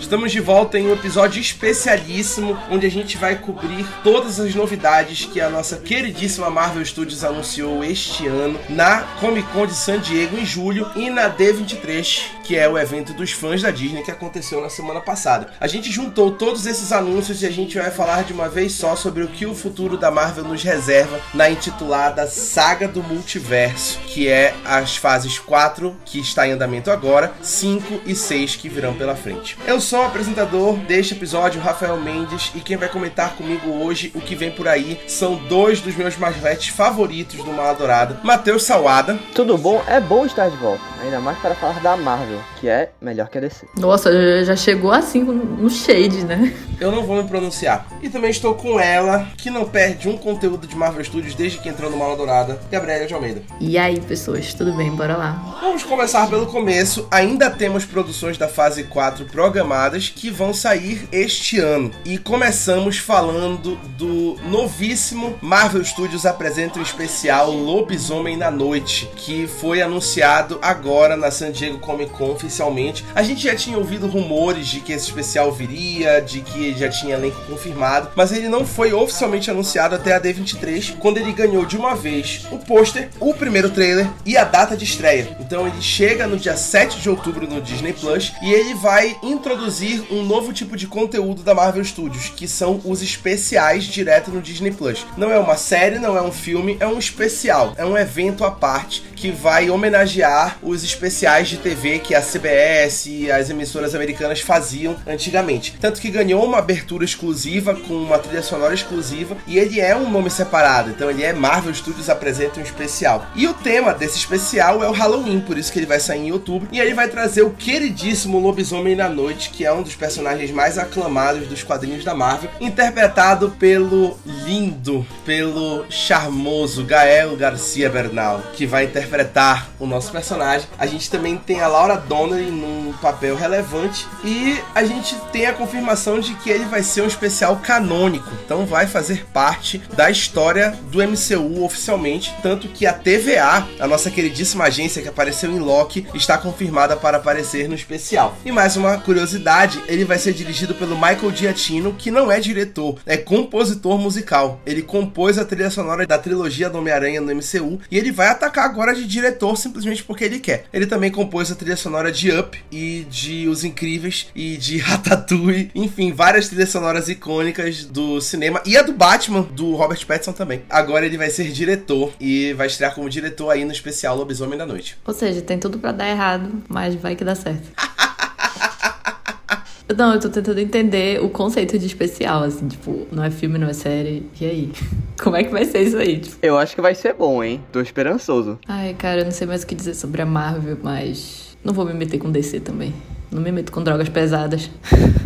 Estamos de volta em um episódio especialíssimo onde a gente vai cobrir todas as novidades que a nossa queridíssima Marvel Studios anunciou este ano na Comic Con de San Diego em julho e na D23, que é o evento dos fãs da Disney que aconteceu na semana passada. A gente juntou todos esses anúncios e a gente vai falar de uma vez só sobre o que o futuro da Marvel nos reserva na intitulada Saga do Multiverso, que é as fases 4 que está em andamento agora, 5 e 6 que virão pela frente. Eu sou o apresentador deste episódio, Rafael Mendes, e quem vai comentar comigo hoje o que vem por aí são dois dos meus marvetes favoritos do Mala Dourada, Matheus Salada. Tudo bom? É bom estar de volta, ainda mais para falar da Marvel, que é melhor que a DC. Nossa, já chegou assim no shade, né? Eu não vou me pronunciar. E também estou com ela, que não perde um conteúdo de Marvel Studios desde que entrou no Mala Dourada, Gabriela de Almeida. E aí, pessoas, tudo bem? Bora lá. Vamos começar pelo começo. Ainda temos produções da fase 4 programadas que vão sair este ano. E começamos falando do novíssimo Marvel Studios apresenta um especial Lobisomem na Noite, que foi anunciado agora na San Diego Comic Con oficialmente. A gente já tinha ouvido rumores de que esse especial viria, de que já tinha elenco confirmado, mas ele não foi oficialmente anunciado até a D23, quando ele ganhou de uma vez o pôster, o primeiro trailer e a data de estreia. Então ele chega no dia 7 de outubro no Disney Plus e ele vai introduzir um novo tipo de conteúdo da Marvel Studios, que são os especiais direto no Disney Plus. Não é uma série, não é um filme, é um especial, é um evento à parte que vai homenagear os especiais de TV que a CBS e as emissoras americanas faziam antigamente. Tanto que ganhou uma abertura exclusiva com uma trilha sonora exclusiva e ele é um nome separado, então ele é Marvel Studios apresenta um especial. E o tema desse especial é o Halloween, por isso que ele vai sair em outubro e ele vai trazer o queridíssimo Lobisomem na Noite, que é um dos personagens mais aclamados dos quadrinhos da Marvel, interpretado pelo lindo, pelo charmoso Gael Garcia Bernal, que vai interpretar o nosso personagem. A gente também tem a Laura Donnelly num papel relevante e a gente tem a confirmação de que ele vai ser um especial canônico, então vai fazer parte da história do MCU oficialmente, tanto que a TVA, a nossa queridíssima agência que apareceu em Loki, está confirmada para aparecer no especial. E mais uma curiosidade verdade, ele vai ser dirigido pelo Michael Giacchino, que não é diretor, é compositor musical. Ele compôs a trilha sonora da trilogia do Homem-Aranha no MCU e ele vai atacar agora de diretor simplesmente porque ele quer. Ele também compôs a trilha sonora de Up e de Os Incríveis e de Ratatouille, enfim, várias trilhas sonoras icônicas do cinema e a do Batman do Robert Pattinson também. Agora ele vai ser diretor e vai estrear como diretor aí no especial Lobisomem da Noite. Ou seja, tem tudo para dar errado, mas vai que dá certo. Não, eu tô tentando entender o conceito de especial, assim, tipo, não é filme, não é série. E aí? Como é que vai ser isso aí? Tipo? Eu acho que vai ser bom, hein? Tô esperançoso. Ai, cara, eu não sei mais o que dizer sobre a Marvel, mas. Não vou me meter com DC também. Não me meto com drogas pesadas.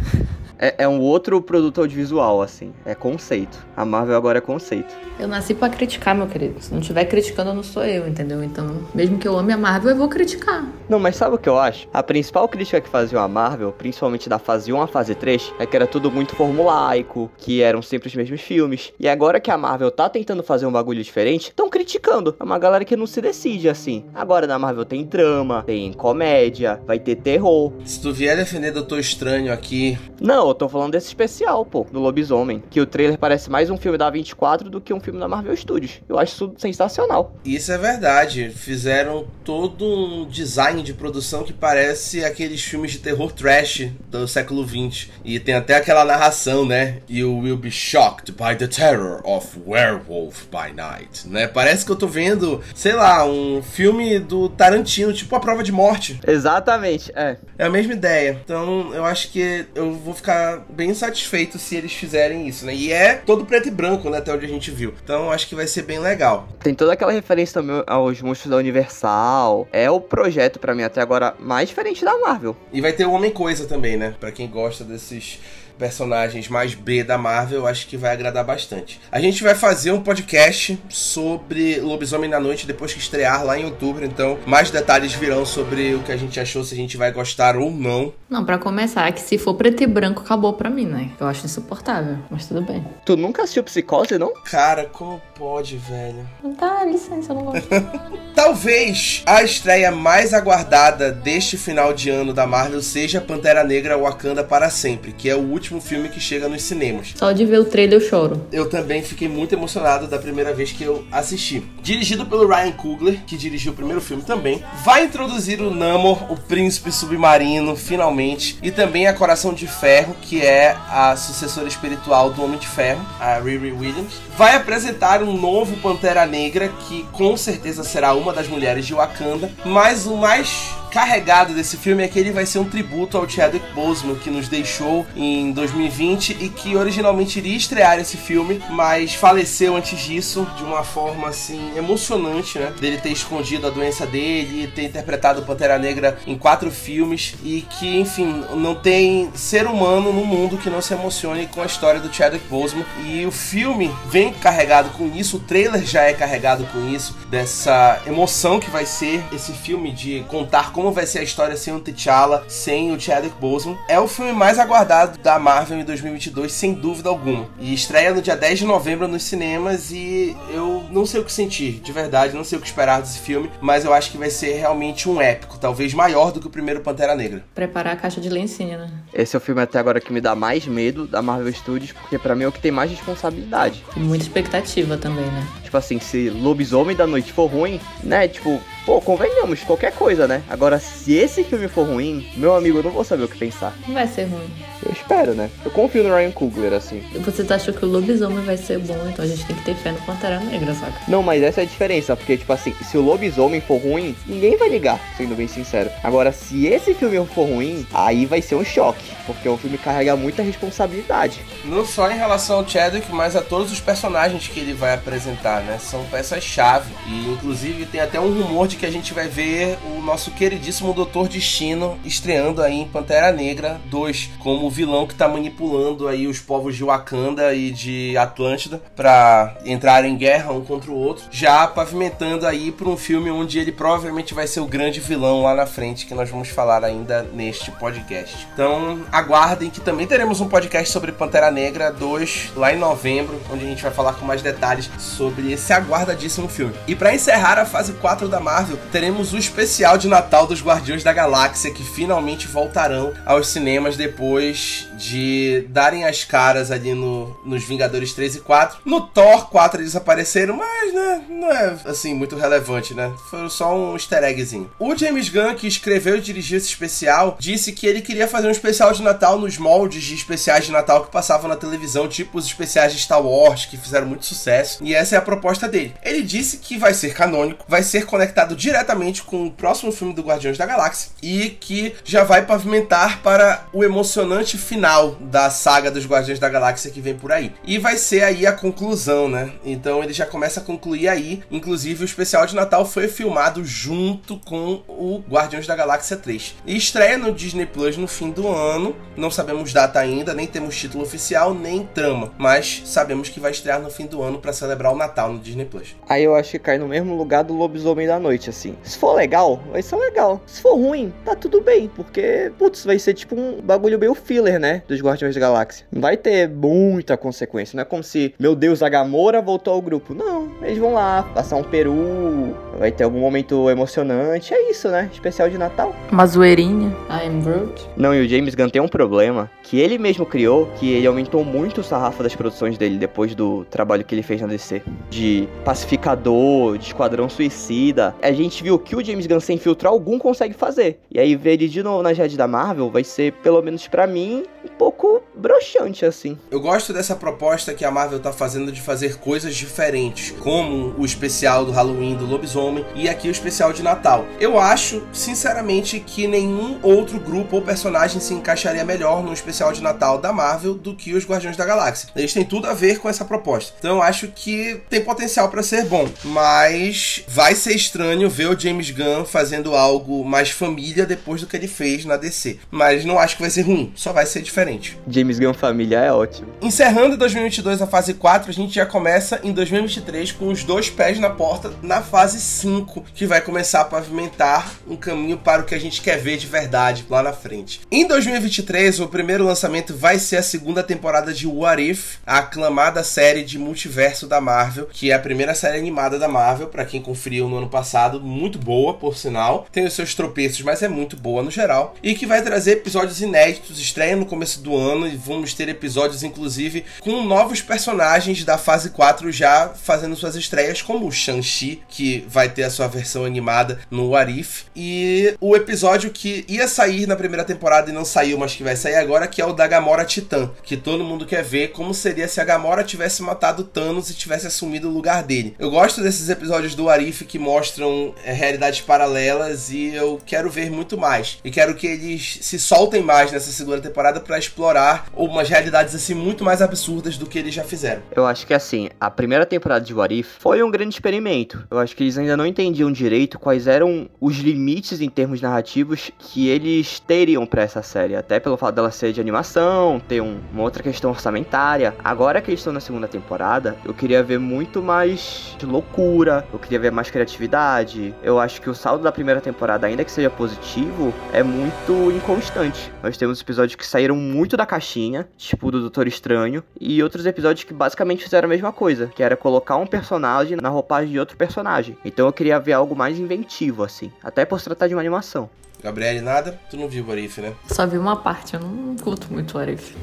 é, é, um outro produto audiovisual, assim. É conceito. A Marvel agora é conceito. Eu nasci para criticar, meu querido. Se não estiver criticando, eu não sou eu, entendeu? Então, mesmo que eu ame a Marvel, eu vou criticar. Não, mas sabe o que eu acho? A principal crítica que faziam a Marvel, principalmente da fase 1 à fase 3, é que era tudo muito formulaico, que eram sempre os mesmos filmes. E agora que a Marvel tá tentando fazer um bagulho diferente, estão criticando. É uma galera que não se decide assim. Agora na Marvel tem drama, tem comédia, vai ter terror. Se tu vier defender Doutor Estranho aqui. Não, eu tô falando desse especial, pô, do Lobisomem. Que o trailer parece mais um filme da 24 do que um filme da Marvel Studios. Eu acho isso sensacional. Isso é verdade. Fizeram todo um design de produção que parece aqueles filmes de terror trash do século 20. E tem até aquela narração, né? You will be shocked by the terror of Werewolf by Night, né? Parece que eu tô vendo, sei lá, um filme do Tarantino, tipo A Prova de Morte. Exatamente, é. É a mesma ideia. Então, eu acho que eu vou ficar bem satisfeito se eles fizerem isso, né? E é todo preto e branco, né? Até onde a gente viu. Então, acho que vai ser bem legal. Tem toda aquela referência também aos monstros da Universal. É o projeto para mim até agora mais diferente da Marvel. E vai ter o Homem Coisa também, né? Para quem gosta desses personagens mais B da Marvel, acho que vai agradar bastante. A gente vai fazer um podcast sobre Lobisomem na Noite depois que estrear lá em outubro, então mais detalhes virão sobre o que a gente achou, se a gente vai gostar ou não. Não, para começar, que se for preto e branco acabou pra mim, né? Eu acho insuportável, mas tudo bem. Tu nunca assistiu Psicose, não? Cara, como pode, velho? Tá, licença, eu não gosto. Talvez a estreia mais aguardada deste final de ano da Marvel seja Pantera Negra Wakanda para sempre, que é o último filme que chega nos cinemas. Só de ver o trailer eu choro. Eu também fiquei muito emocionado da primeira vez que eu assisti. Dirigido pelo Ryan Coogler, que dirigiu o primeiro filme também, vai introduzir o Namor, o príncipe submarino, finalmente, e também a Coração de Ferro, que é a sucessora espiritual do Homem de Ferro, a Riri Williams. Vai apresentar um novo Pantera Negra, que com certeza será uma das mulheres de Wakanda, mas o mais carregado desse filme é que ele vai ser um tributo ao Chadwick Boseman, que nos deixou em 2020 e que originalmente iria estrear esse filme, mas faleceu antes disso de uma forma assim emocionante, né? Dele ter escondido a doença dele, ter interpretado Pantera Negra em quatro filmes e que, enfim, não tem ser humano no mundo que não se emocione com a história do Chadwick Boseman. E o filme vem carregado com isso, o trailer já é carregado com isso, dessa emoção que vai ser esse filme de contar como vai ser a história sem o T'Challa, sem o Chadwick Boseman. É o filme mais aguardado da Marvel em 2022, sem dúvida alguma. E estreia no dia 10 de novembro nos cinemas e eu não sei o que sentir, de verdade, não sei o que esperar desse filme, mas eu acho que vai ser realmente um épico, talvez maior do que o primeiro Pantera Negra. Preparar a caixa de lencinha, né? Esse é o filme até agora que me dá mais medo da Marvel Studios, porque pra mim é o que tem mais responsabilidade. E muita expectativa também, né? Tipo assim, se Lobisomem da Noite for ruim, né? Tipo, pô, convenhamos, qualquer coisa, né? Agora, se esse filme for ruim, meu amigo, eu não vou saber o que pensar. Não vai ser ruim. Eu espero, né? Eu confio no Ryan Coogler, assim. Você tá achando que o lobisomem vai ser bom, então a gente tem que ter fé no Pantera Negra, saca? Não, mas essa é a diferença, porque, tipo assim, se o lobisomem for ruim, ninguém vai ligar, sendo bem sincero. Agora, se esse filme for ruim, aí vai ser um choque, porque o filme carrega muita responsabilidade. Não só em relação ao Chadwick, mas a todos os personagens que ele vai apresentar, né? São peças-chave. E, inclusive, tem até um rumor de que a gente vai ver o nosso queridíssimo Doutor Destino estreando aí em Pantera Negra 2, como o vilão que tá manipulando aí os povos de Wakanda e de Atlântida para entrar em guerra um contra o outro, já pavimentando aí para um filme onde ele provavelmente vai ser o grande vilão lá na frente que nós vamos falar ainda neste podcast. Então, aguardem que também teremos um podcast sobre Pantera Negra 2 lá em novembro, onde a gente vai falar com mais detalhes sobre esse aguardadíssimo filme. E para encerrar a fase 4 da Marvel, teremos o especial de Natal dos Guardiões da Galáxia que finalmente voltarão aos cinemas depois de darem as caras ali no, nos Vingadores 3 e 4. No Thor 4 eles apareceram, mas né, não é assim muito relevante, né? Foi só um easter eggzinho. O James Gunn, que escreveu e dirigiu esse especial, disse que ele queria fazer um especial de Natal nos moldes de especiais de Natal que passavam na televisão, tipo os especiais de Star Wars, que fizeram muito sucesso. E essa é a proposta dele. Ele disse que vai ser canônico, vai ser conectado diretamente com o próximo filme do Guardiões da Galáxia e que já vai pavimentar para o emocionante final da saga dos Guardiões da Galáxia que vem por aí. E vai ser aí a conclusão, né? Então ele já começa a concluir aí. Inclusive o especial de Natal foi filmado junto com o Guardiões da Galáxia 3. E estreia no Disney Plus no fim do ano. Não sabemos data ainda, nem temos título oficial, nem trama. Mas sabemos que vai estrear no fim do ano para celebrar o Natal no Disney Plus. Aí eu acho que cai no mesmo lugar do Lobisomem da Noite, assim. Se for legal, vai ser legal. Se for ruim, tá tudo bem. Porque, putz, vai ser tipo um bagulho meio né? Dos Guardiões da Galáxia. Não vai ter muita consequência. Não é como se, meu Deus, a Gamora voltou ao grupo. Não, eles vão lá, passar um peru, vai ter algum momento emocionante. É isso, né? Especial de Natal. Uma zoeirinha. I am Groot. Não, e o James Gunn tem um problema que ele mesmo criou, que ele aumentou muito o sarrafo das produções dele depois do trabalho que ele fez na DC. De pacificador, de esquadrão suicida. A gente viu que o James Gunn sem filtro algum consegue fazer. E aí ver ele de novo na rede da Marvel vai ser, pelo menos para mim, um pouco broxante assim. Eu gosto dessa proposta que a Marvel tá fazendo de fazer coisas diferentes, como o especial do Halloween do Lobisomem e aqui o especial de Natal. Eu acho, sinceramente, que nenhum outro grupo ou personagem se encaixaria melhor no especial de Natal da Marvel do que os Guardiões da Galáxia. Eles têm tudo a ver com essa proposta. Então eu acho que tem potencial para ser bom, mas vai ser estranho ver o James Gunn fazendo algo mais família depois do que ele fez na DC. Mas não acho que vai ser ruim, só vai ser diferente. James Gunn Família é ótimo. Encerrando 2022 a fase 4, a gente já começa em 2023 com os dois pés na porta na fase 2025 que vai começar a pavimentar um caminho para o que a gente quer ver de verdade lá na frente. Em 2023, o primeiro lançamento vai ser a segunda temporada de What If, a aclamada série de multiverso da Marvel, que é a primeira série animada da Marvel, para quem conferiu no ano passado, muito boa, por sinal. Tem os seus tropeços, mas é muito boa no geral. E que vai trazer episódios inéditos, estreia no começo do ano e vamos ter episódios, inclusive, com novos personagens da fase 4 já fazendo suas estreias, como o Shang-Chi, que vai ter a sua versão animada no Arif, e o episódio que ia sair na primeira temporada e não saiu, mas que vai sair agora, que é o da Gamora Titã, que todo mundo quer ver como seria se a Gamora tivesse matado Thanos e tivesse assumido o lugar dele. Eu gosto desses episódios do Arif que mostram é, realidades paralelas e eu quero ver muito mais. E quero que eles se soltem mais nessa segunda temporada para explorar umas realidades assim muito mais absurdas do que eles já fizeram. Eu acho que assim, a primeira temporada de What If foi um grande experimento. Eu acho que eles ainda não entendiam direito quais eram os limites em termos narrativos que eles teriam para essa série, até pelo fato dela ser de animação, ter um, uma outra questão orçamentária. Agora que eles estão na segunda temporada, eu queria ver muito mais loucura, eu queria ver mais criatividade. Eu acho que o saldo da primeira temporada, ainda que seja positivo, é muito inconstante. Nós temos episódios que saíram muito da caixinha, tipo do Doutor Estranho, e outros episódios que basicamente fizeram a mesma coisa, que era colocar um personagem na roupagem de outro personagem. Então eu queria ver algo mais inventivo, assim, até por se tratar de uma animação. Gabriele, nada? Tu não viu o Arif, né? Só vi uma parte, eu não curto muito o Arif.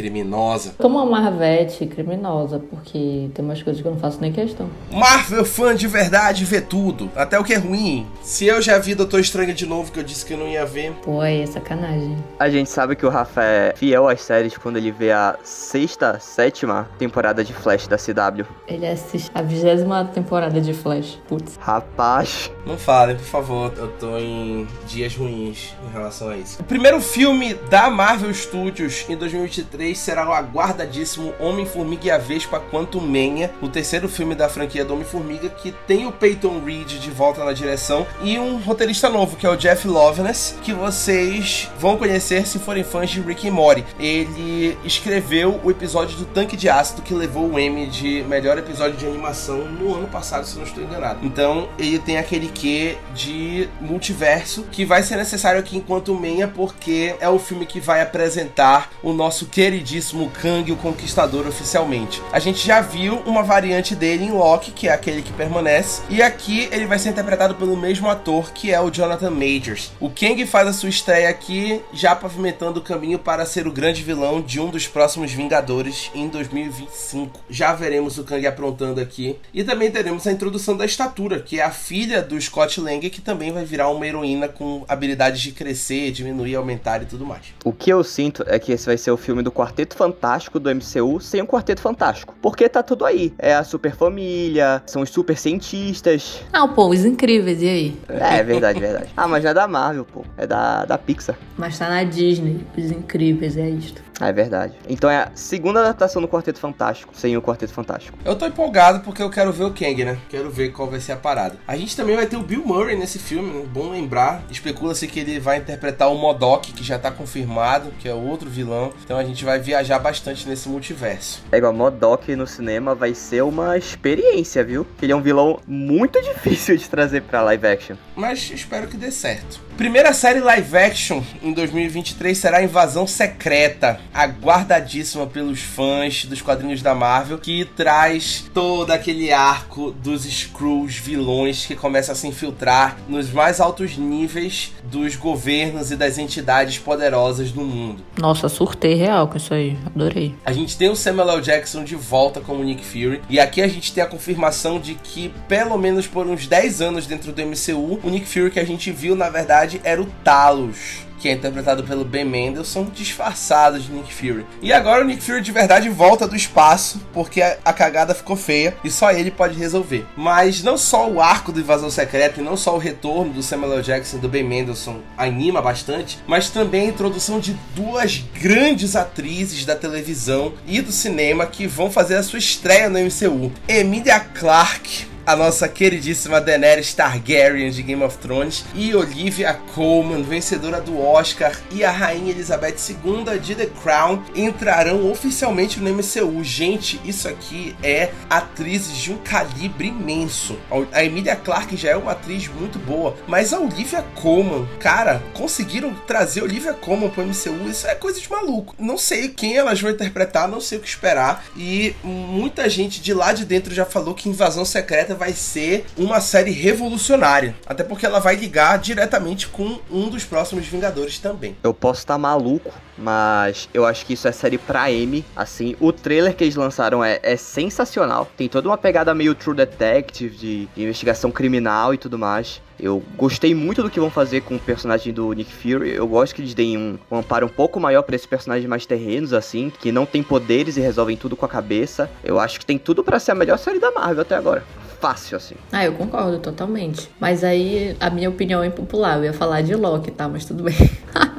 Criminosa. Como uma Marvete criminosa, porque tem umas coisas que eu não faço nem questão. Marvel fã de verdade vê tudo, até o que é ruim. Se eu já vi Doutor Estranho de novo, que eu disse que eu não ia ver. Pô, aí é sacanagem. A gente sabe que o Rafa é fiel às séries quando ele vê a sexta, sétima temporada de Flash da CW. Ele assiste a vigésima temporada de Flash. Putz. Rapaz. Não falem, por favor, eu tô em dias ruins em relação a isso. O primeiro filme da Marvel Studios em 2023 será o aguardadíssimo Homem-Formiga e a Vespa Quantum Mania, o terceiro filme da franquia do Homem-Formiga, que tem o Peyton Reed de volta na direção e um roteirista novo, que é o Jeff Loveness, que vocês vão conhecer se forem fãs de Rick e Morty. Ele escreveu o episódio do Tanque de Ácido que levou o Emmy de melhor episódio de animação no ano passado, se não estou enganado. Então, ele tem aquele quê de multiverso que vai ser necessário aqui enquanto Mania, porque é o filme que vai apresentar o nosso queridíssimo Kang, o Conquistador, oficialmente. A gente já viu uma variante dele em Loki, que é aquele que permanece, e aqui ele vai ser interpretado pelo mesmo ator, que é o Jonathan Majors. O Kang faz a sua estreia aqui, já pavimentando o caminho para ser o grande vilão de um dos próximos Vingadores em 2025. Já veremos o Kang aprontando aqui. E também teremos a introdução da Estatura, que é a filha do Scott Lang, que também vai virar uma heroína com habilidades de crescer, diminuir, aumentar e tudo mais. O que eu sinto é que esse vai ser o filme do Quarteto Fantástico do MCU sem o Quarteto Fantástico. Porque tá tudo aí. É a super família, são os super cientistas. Ah, pô, os incríveis, e aí? É, verdade, verdade. Ah, mas não é da Marvel, pô. É da, da Pixar. Mas tá na Disney, os incríveis, é isto. Ah, é verdade. Então é a segunda adaptação do Quarteto Fantástico, sem o Quarteto Fantástico. Eu tô empolgado porque eu quero ver o Kang, né? Quero ver qual vai ser a parada. A gente também vai ter o Bill Murray nesse filme, né? bom lembrar. Especula-se que ele vai interpretar o Modok, que já tá confirmado, que é o outro vilão. Então a gente vai viajar bastante nesse multiverso. É igual, Modok no cinema vai ser uma experiência, viu? Ele é um vilão muito difícil de trazer pra live action. Mas espero que dê certo. Primeira série live action em 2023 será Invasão Secreta, aguardadíssima pelos fãs dos quadrinhos da Marvel, que traz todo aquele arco dos Skrulls vilões que começa a se infiltrar nos mais altos níveis dos governos e das entidades poderosas do mundo. Nossa, surtei real com isso aí. Adorei. A gente tem o Samuel L. Jackson de volta como Nick Fury, e aqui a gente tem a confirmação de que, pelo menos por uns 10 anos dentro do MCU, o Nick Fury que a gente viu, na verdade, era o Talos que é interpretado pelo Ben Mendelsohn, disfarçado de Nick Fury. E agora o Nick Fury de verdade volta do espaço, porque a, a, cagada ficou feia e só ele pode resolver. Mas não só o arco do Invasão Secreta e não só o retorno do Samuel L. Jackson e do Ben Mendelsohn anima bastante, mas também a introdução de duas grandes atrizes da televisão e do cinema que vão fazer a sua estreia no MCU. Emilia Clarke a nossa queridíssima Daenerys Targaryen de Game of Thrones e Olivia Colman, vencedora do Oscar, e a Rainha Elizabeth II de The Crown entrarão oficialmente no MCU. Gente, isso aqui é atrizes de um calibre imenso. A Emilia Clarke já é uma atriz muito boa, mas a Olivia Colman, cara, conseguiram trazer Olivia Colman pro MCU, isso é coisa de maluco. Não sei quem elas vão interpretar, não sei o que esperar, e muita gente de lá de dentro já falou que Invasão Secreta vai ser uma série revolucionária, até porque ela vai ligar diretamente com um dos próximos Vingadores também. Eu posso estar tá maluco, mas eu acho que isso é série pra M. Assim, o trailer que eles lançaram é, é sensacional. Tem toda uma pegada meio True Detective, de, de, investigação criminal e tudo mais. Eu gostei muito do que vão fazer com o personagem do Nick Fury. Eu gosto que eles deem um, um amparo um pouco maior para esses personagens mais terrenos, assim, que não tem poderes e resolvem tudo com a cabeça. Eu acho que tem tudo para ser a melhor série da Marvel até agora fácil, assim. Ah, eu concordo totalmente. Mas aí a minha opinião é impopular. Eu ia falar de Loki, tá? Mas tudo bem.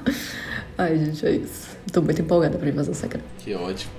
Ai, gente, é isso. Tô muito empolgada pra Invasão Secreta. Que ótimo.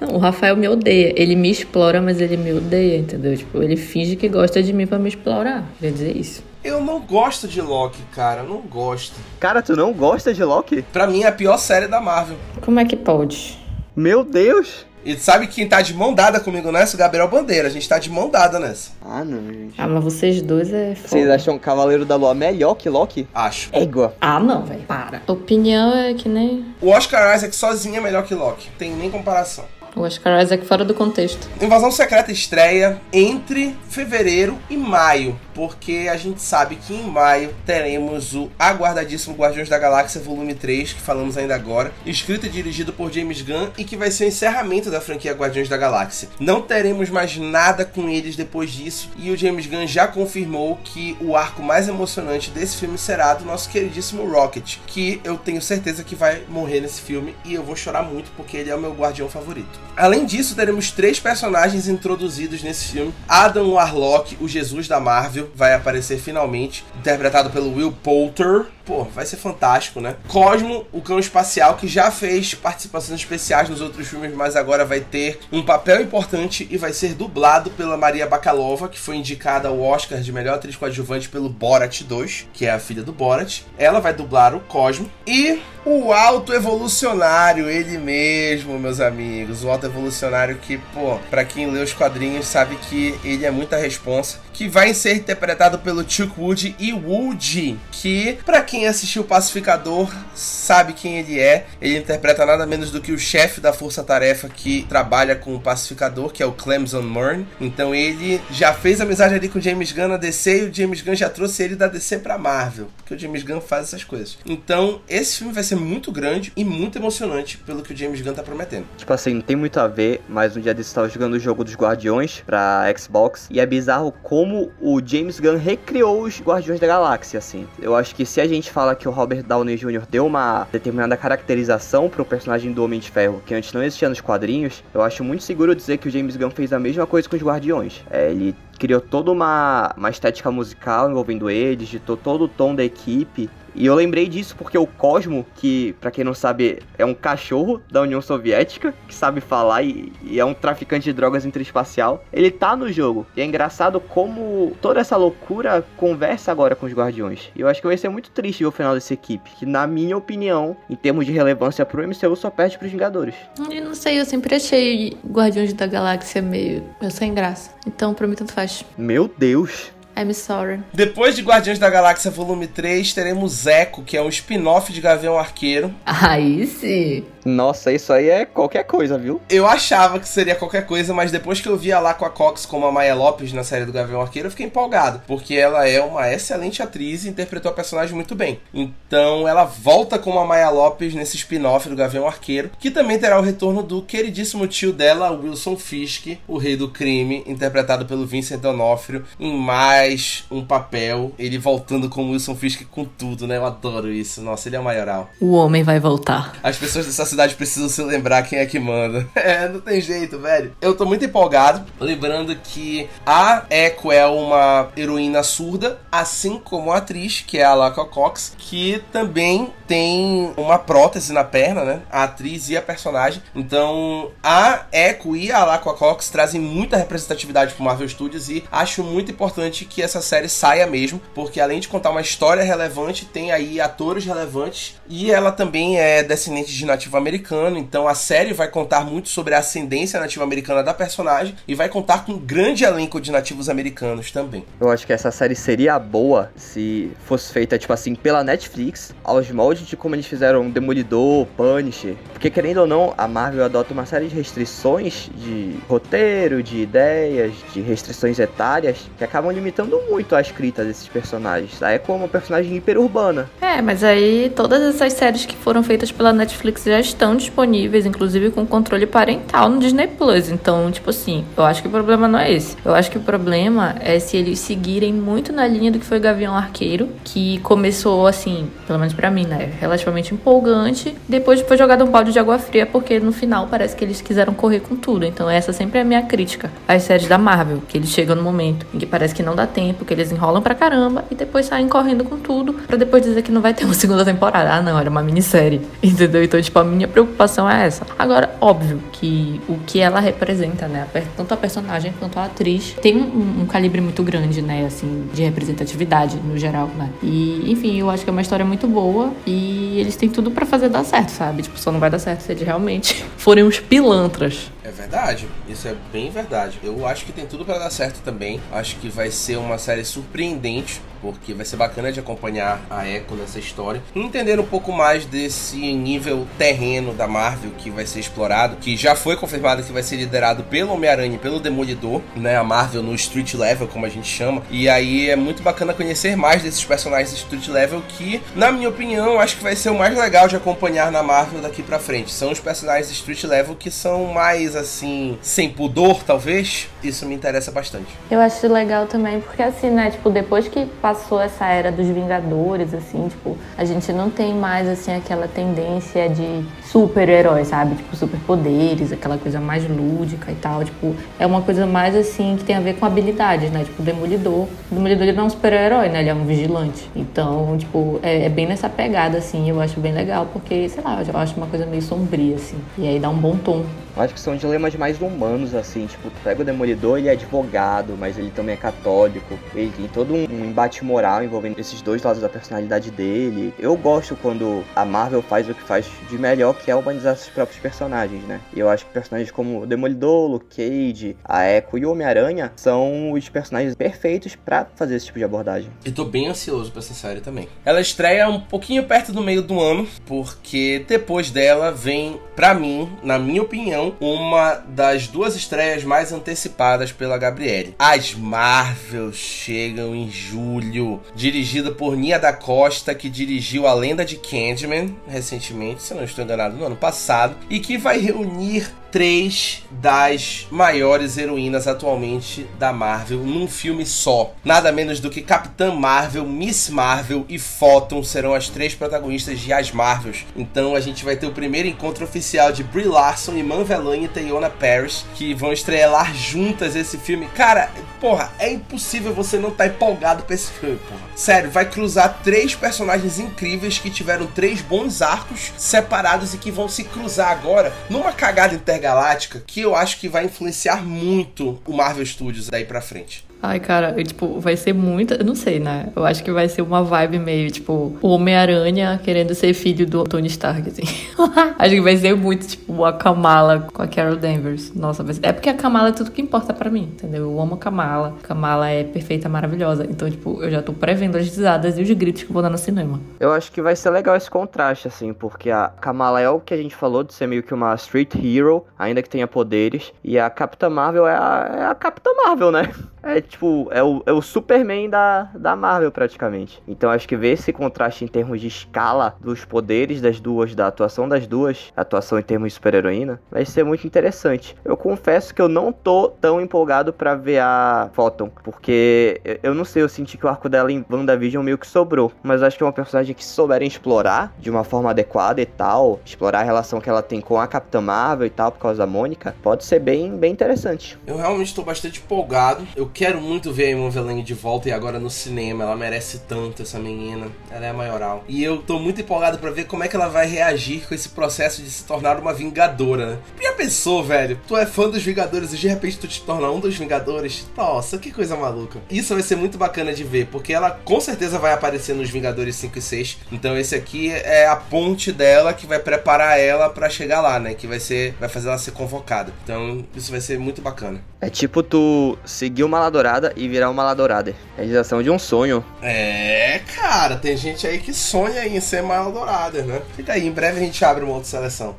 Não, o Rafael me odeia. Ele me explora, mas ele me odeia, entendeu? Tipo, ele finge que gosta de mim para me explorar. Quer dizer isso. Eu não gosto de Loki, cara. Eu não gosto. Cara, tu não gosta de Loki? Pra mim é a pior série da Marvel. Como é que pode? Meu Deus! E sabe quem tá de mão dada comigo nessa? O Gabriel Bandeira. A gente tá de mão dada nessa. Ah, não, gente. Ah, mas vocês dois é foda. Vocês acham Cavaleiro da Lua melhor que Loki? Acho. Égua. Ah, não, velho. Para. Opinião é que nem. O Oscar Isaac sozinho é melhor que Loki. Tem nem comparação. O Oscar Isaac fora do contexto. Invasão Secreta estreia entre fevereiro e maio, porque a gente sabe que em maio teremos o aguardadíssimo Guardiões da Galáxia Volume 3, que falamos ainda agora, escrito e dirigido por James Gunn e que vai ser o encerramento da franquia Guardiões da Galáxia. Não teremos mais nada com eles depois disso e o James Gunn já confirmou que o arco mais emocionante desse filme será do nosso queridíssimo Rocket, que eu tenho certeza que vai morrer nesse filme e eu vou chorar muito porque ele é o meu guardião favorito. Além disso, teremos três personagens introduzidos nesse filme. Adam Warlock, o Jesus da Marvel, vai aparecer finalmente, interpretado pelo Will Poulter. Pô, vai ser fantástico, né? Cosmo, o cão espacial, que já fez participações especiais nos outros filmes, mas agora vai ter um papel importante e vai ser dublado pela Maria Bakalova, que foi indicada ao Oscar de melhor atriz coadjuvante pelo Borat 2, que é a filha do Borat. Ela vai dublar o Cosmo. E o Alto Evolucionário, ele mesmo, meus amigos. O Alto Evolucionário que, pô, pra quem lê os quadrinhos sabe que ele é muita responsa. Que vai ser interpretado pelo Chuck Wood e Woody, que, pra quem quem assistiu Pacificador sabe quem ele é. Ele interpreta nada menos do que o chefe da Força Tarefa que trabalha com o Pacificador, que é o Clemson Murn. Então ele já fez amizade ali com o James Gunn na DC e o James Gunn já trouxe ele da DC pra Marvel, porque o James Gunn faz essas coisas. Então esse filme vai ser muito grande e muito emocionante pelo que o James Gunn tá prometendo. Tipo assim, não tem muito a ver, mas um dia desse estava jogando o jogo dos Guardiões pra Xbox e é bizarro como o James Gunn recriou os Guardiões da Galáxia, assim. Eu acho que se a gente gente fala que o Robert Downey Jr. deu uma determinada caracterização para o personagem do Homem de Ferro que antes não existia nos quadrinhos, eu acho muito seguro dizer que o James Gunn fez a mesma coisa com os Guardiões. É, ele criou toda uma, uma estética musical envolvendo eles, ditou todo o tom da equipe e eu lembrei disso porque o Cosmo, que para quem não sabe é um cachorro da União Soviética, que sabe falar e, e, é um traficante de drogas interespacial, ele tá no jogo. E é engraçado como toda essa loucura conversa agora com os Guardiões. E eu acho que vai ser muito triste ver o final dessa equipe, que na minha opinião, em termos de relevância pro MCU, só perde pros Vingadores. Eu não sei, eu sempre achei Guardiões da Galáxia meio, meio sem graça. Então pra mim tanto faz. Meu Deus. I'm sorry. Depois de Guardiões da Galáxia Volume 3, teremos Echo, que é um spin-off de Gavião Arqueiro. Aí sim. Nossa, isso aí é qualquer coisa, viu? Eu achava que seria qualquer coisa, mas depois que eu vi a Laqua Cox como a Maya Lopes na série do Gavião Arqueiro, eu fiquei empolgado, porque ela é uma excelente atriz e interpretou a personagem muito bem. Então ela volta como a Maya Lopes nesse spin-off do Gavião Arqueiro, que também terá o retorno do queridíssimo tio dela, Wilson Fisk, o rei do crime, interpretado pelo Vincent D'Onofrio, em mais um papel, ele voltando como Wilson Fisk com tudo, né? Eu adoro isso. Nossa, ele é o maioral. O homem vai voltar. As pessoas dessa cidade precisam se lembrar quem é que manda. É, não tem jeito, velho. Eu tô muito empolgado. Lembrando que a Echo é uma heroína surda, assim como a atriz, que é a Laca Cox, que também tem uma prótese na perna, né? A atriz e a personagem. Então, a Echo e a Laca Cox trazem muita representatividade pro Marvel Studios e acho muito importante que essa série saia mesmo, porque além de contar uma história relevante, tem aí atores relevantes e ela também é descendente de nativo americano, então a série vai contar muito sobre a ascendência nativa americana da personagem e vai contar com um grande elenco de nativos americanos também. Eu acho que essa série seria boa se fosse feita, tipo assim, pela Netflix, aos moldes de como eles fizeram Demolidor, Punisher. Porque querendo ou não, a Marvel adota uma série de restrições de roteiro, de ideias, de restrições etárias que acabam limitando muito a escrita desses personagens. Aí é como uma personagem hiperurbana. É, mas aí todas essas séries que foram feitas pela Netflix já estão disponíveis, inclusive com controle parental no Disney Plus. Então, tipo assim, eu acho que o problema não é esse. Eu acho que o problema é se eles seguirem muito na linha do que foi Gavião Arqueiro, que começou assim, pelo menos para mim, né, relativamente empolgante, depois foi jogado um balde de água fria porque no final parece que eles quiseram correr com tudo. Então, essa sempre é a minha crítica às séries da Marvel, que eles chegam no momento em que parece que não dá tempo, que eles enrolam pra caramba e depois saem correndo com tudo para depois dizer que não vai ter uma segunda temporada. Ah, não, era uma minissérie. Entendeu? Então, tipo, a minha preocupação é essa. Agora, óbvio que o que ela representa, né? Tanto a personagem quanto a atriz tem um, um calibre muito grande, né? Assim, de representatividade no geral, né? E, enfim, eu acho que é uma história muito boa e eles têm tudo para fazer dar certo, sabe? Tipo, só não vai dar certo se eles realmente forem uns pilantras. É verdade, isso é bem verdade. Eu acho que tem tudo para dar certo também. Acho que vai ser uma série surpreendente porque vai ser bacana de acompanhar a Echo nessa história entender um pouco mais desse nível terreno da Marvel que vai ser explorado, que já foi confirmado que vai ser liderado pelo Homem-Aranha e pelo Demolidor, né? A Marvel no street level, como a gente chama. E aí é muito bacana conhecer mais desses personagens de street level que, na minha opinião, acho que vai ser o mais legal de acompanhar na Marvel daqui para frente. São os personagens de street level que são mais assim, sem pudor, talvez. Isso me interessa bastante. Eu acho legal também porque assim, né, tipo, depois que passou essa era dos Vingadores, assim, tipo, a gente não tem mais, assim, aquela tendência de super-heróis, sabe? Tipo, superpoderes, aquela coisa mais lúdica e tal. Tipo, é uma coisa mais, assim, que tem a ver com habilidades, né? Tipo, o Demolidor. O Demolidor ele não é um super-herói, né? Ele é um vigilante. Então, tipo, é, é, bem nessa pegada, assim. Eu acho bem legal, porque, sei lá, eu acho uma coisa meio sombria, assim. E aí dá um bom tom. Eu acho que são dilemas mais humanos, assim, tipo, tu pega o Demolidor, ele é advogado, mas ele também é católico, ele tem todo um, um embate moral envolvendo esses dois lados da personalidade dele. Eu gosto quando a Marvel faz o que faz de melhor, que é humanizar seus próprios personagens, né? E eu acho que personagens como o Demolidor, Luke Cage, a Echo e o Homem-Aranha são os personagens perfeitos para fazer esse tipo de abordagem. E tô bem ansioso pra essa série também. Ela estreia um pouquinho perto do meio do ano, porque depois dela vem, pra mim, na minha opinião, uma das duas estreias mais antecipadas pela Gabriele. As Marvel chegam em julho, dirigida por Nia da Costa, que dirigiu A Lenda de Candyman recentemente, se não estou enganado, no ano passado, e que vai reunir três das maiores heroínas atualmente da Marvel num filme só. Nada menos do que Capitã Marvel, Miss Marvel e Photon serão as três protagonistas de As Marvels. Então a gente vai ter o primeiro encontro oficial de Brie Larson, Iman Velan e Teyona Paris, que vão estrelar juntas esse filme. Cara, porra, é impossível você não estar tá empolgado pra esse filme, porra. Sério, vai cruzar três personagens incríveis que tiveram três bons arcos separados e que vão se cruzar agora numa cagada intergaláctica Galáctica que eu acho que vai influenciar muito o Marvel Studios daí pra frente. Ai, cara, eu, tipo, vai ser muito. Eu não sei, né? Eu acho que vai ser uma vibe meio, tipo, o Homem-Aranha querendo ser filho do Tony Stark, assim. acho que vai ser muito, tipo, a Kamala com a Carol Danvers. Nossa, é porque a Kamala é tudo que importa para mim, entendeu? Eu amo a Kamala. Kamala é perfeita, maravilhosa. Então, tipo, eu já tô prevendo as risadas e os gritos que vou dar no cinema. Eu acho que vai ser legal esse contraste, assim, porque a Kamala é o que a gente falou de ser meio que uma street hero, ainda que tenha poderes, e a Capitã Marvel é a, é a Capitã Marvel, né? É tipo, é o, é o Superman da, da Marvel, praticamente. Então acho que ver esse contraste em termos de escala dos poderes das duas, da atuação das duas, atuação em termos de super-heroína, vai ser muito interessante. Eu confesso que eu não tô tão empolgado para ver a Photon, porque eu não sei, eu senti que o arco dela em WandaVision meio que sobrou, mas acho que é uma personagem que souberem explorar de uma forma adequada e tal, explorar a relação que ela tem com a Capitã Marvel e tal, por causa da Mônica, pode ser bem, bem interessante. Eu realmente tô bastante empolgado. Eu quero muito ver a Iman Velane de volta e agora no cinema. Ela merece tanto, essa menina. Ela é a maioral. E eu tô muito empolgado para ver como é que ela vai reagir com esse processo de se tornar uma vingadora, né? E a pessoa, velho, tu é fã dos Vingadores e de repente tu te torna um dos Vingadores? Nossa, que coisa maluca. Isso vai ser muito bacana de ver, porque ela com certeza vai aparecer nos Vingadores 5 e 6. Então esse aqui é a ponte dela que vai preparar ela para chegar lá, né? Que vai ser, vai fazer ela ser convocada. Então isso vai ser muito bacana. É tipo tu seguir uma ladorada e virar uma ladorada. É a realização de um sonho. É, cara, tem gente aí que sonha em ser Maladourada, né? Fica aí, em breve a gente abre uma outra seleção.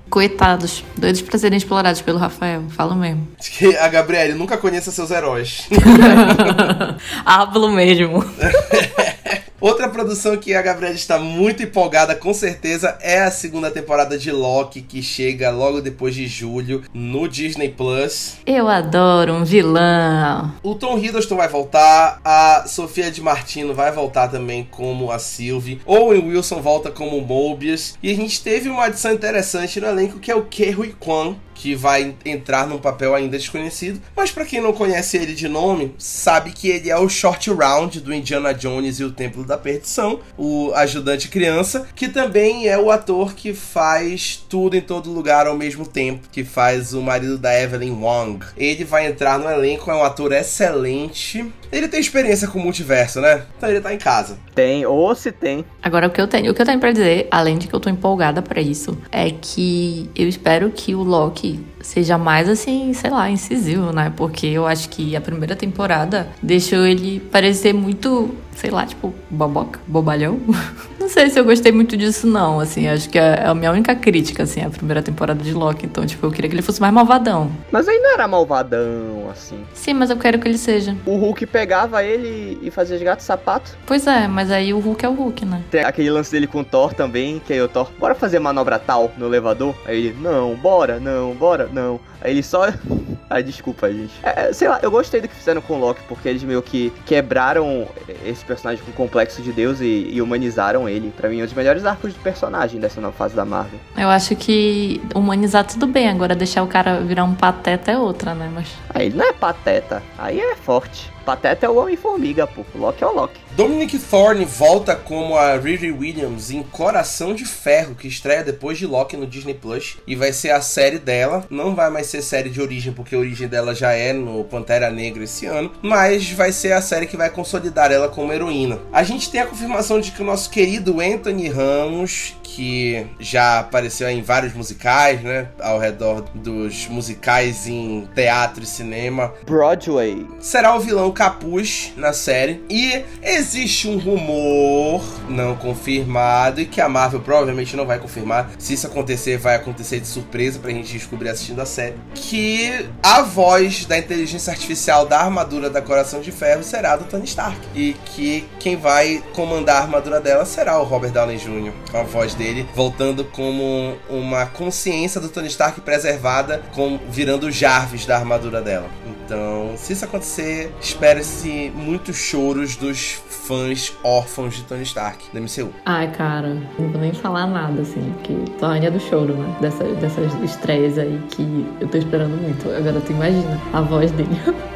Coitados, doidos pra serem explorados pelo Rafael, falo mesmo. A Gabriele nunca conheça seus heróis. Hablo mesmo. Outra produção que a Gabriela está muito empolgada, com certeza, é a segunda temporada de Loki, que chega logo depois de julho no Disney Plus. Eu adoro um vilão. O Tom Hiddleston vai voltar, a Sofia de Martino vai voltar também como a Sylvie, Owen Wilson volta como Mobius, e a gente teve uma adição interessante no elenco que é o Ke Kwan, que vai entrar num papel ainda desconhecido, mas para quem não conhece ele de nome, sabe que ele é o Short Round do Indiana Jones e o Templo da Perdição, o ajudante criança, que também é o ator que faz tudo em todo lugar ao mesmo tempo, que faz o marido da Evelyn Wong. Ele vai entrar no elenco, é um ator excelente. Ele tem experiência com o multiverso, né? Então ele tá em casa. Tem, ou se tem. Agora o que eu tenho, o que eu tenho para dizer, além de que eu tô empolgada para isso, é que eu espero que o Loki seja mais assim, sei lá, incisivo, né? Porque eu acho que a primeira temporada deixou ele parecer muito, sei lá, tipo, boboca, bobalhão. não sei se eu gostei muito disso, não. Assim, acho que é a minha única crítica, assim, a primeira temporada de Loki. Então, tipo, eu queria que ele fosse mais malvadão. Mas aí não era malvadão, assim. Sim, mas eu quero que ele seja. O Hulk pegava ele e fazia de gato sapato. Pois é, mas aí o Hulk é o Hulk, né? Tem aquele lance dele com o Thor também, que aí o Thor, bora fazer manobra tal no elevador? Aí ele, não, bora, não, bora, não. Aí ele só. Ai, desculpa, gente. É, sei lá, eu gostei do que fizeram com o Loki, porque eles meio que quebraram esse personagem com complexo de Deus e, e humanizaram ele. Para mim, é um dos melhores arcos do personagem dessa nova fase da Marvel. Eu acho que humanizar tudo bem, agora deixar o cara virar um pateta é outra, né? Mas. Aí ele não é pateta, aí é forte. Pateta é o Homem-Formiga, pô. Loki é o Loki. Dominic Thorne volta como a Riri Williams em Coração de Ferro, que estreia depois de Loki no Disney Plus. E vai ser a série dela. Não vai mais ser série de origem, porque a origem dela já é no Pantera Negra esse ano. Mas vai ser a série que vai consolidar ela como heroína. A gente tem a confirmação de que o nosso querido Anthony Ramos, que já apareceu em vários musicais, né? Ao redor dos musicais em teatro e cinema. Broadway. Será o vilão Capuz na série. E existe um rumor não confirmado e que a Marvel provavelmente não vai confirmar. Se isso acontecer, vai acontecer de surpresa pra gente descobrir assistindo a série. Que a voz da inteligência artificial da armadura da Coração de Ferro será do Tony Stark. E que quem vai comandar a armadura dela será o Robert Downey Jr. A voz dele voltando como uma consciência do Tony Stark preservada, com, virando o Jarvis da armadura dela. Então, se isso acontecer, espere-se muitos choros dos fãs órfãos de Tony Stark da MCU. Ai, cara, não vou nem falar nada, assim, que tô rainha do choro, né? Dessa, dessas estreias aí que eu tô esperando muito. Agora tu imagina a voz dele.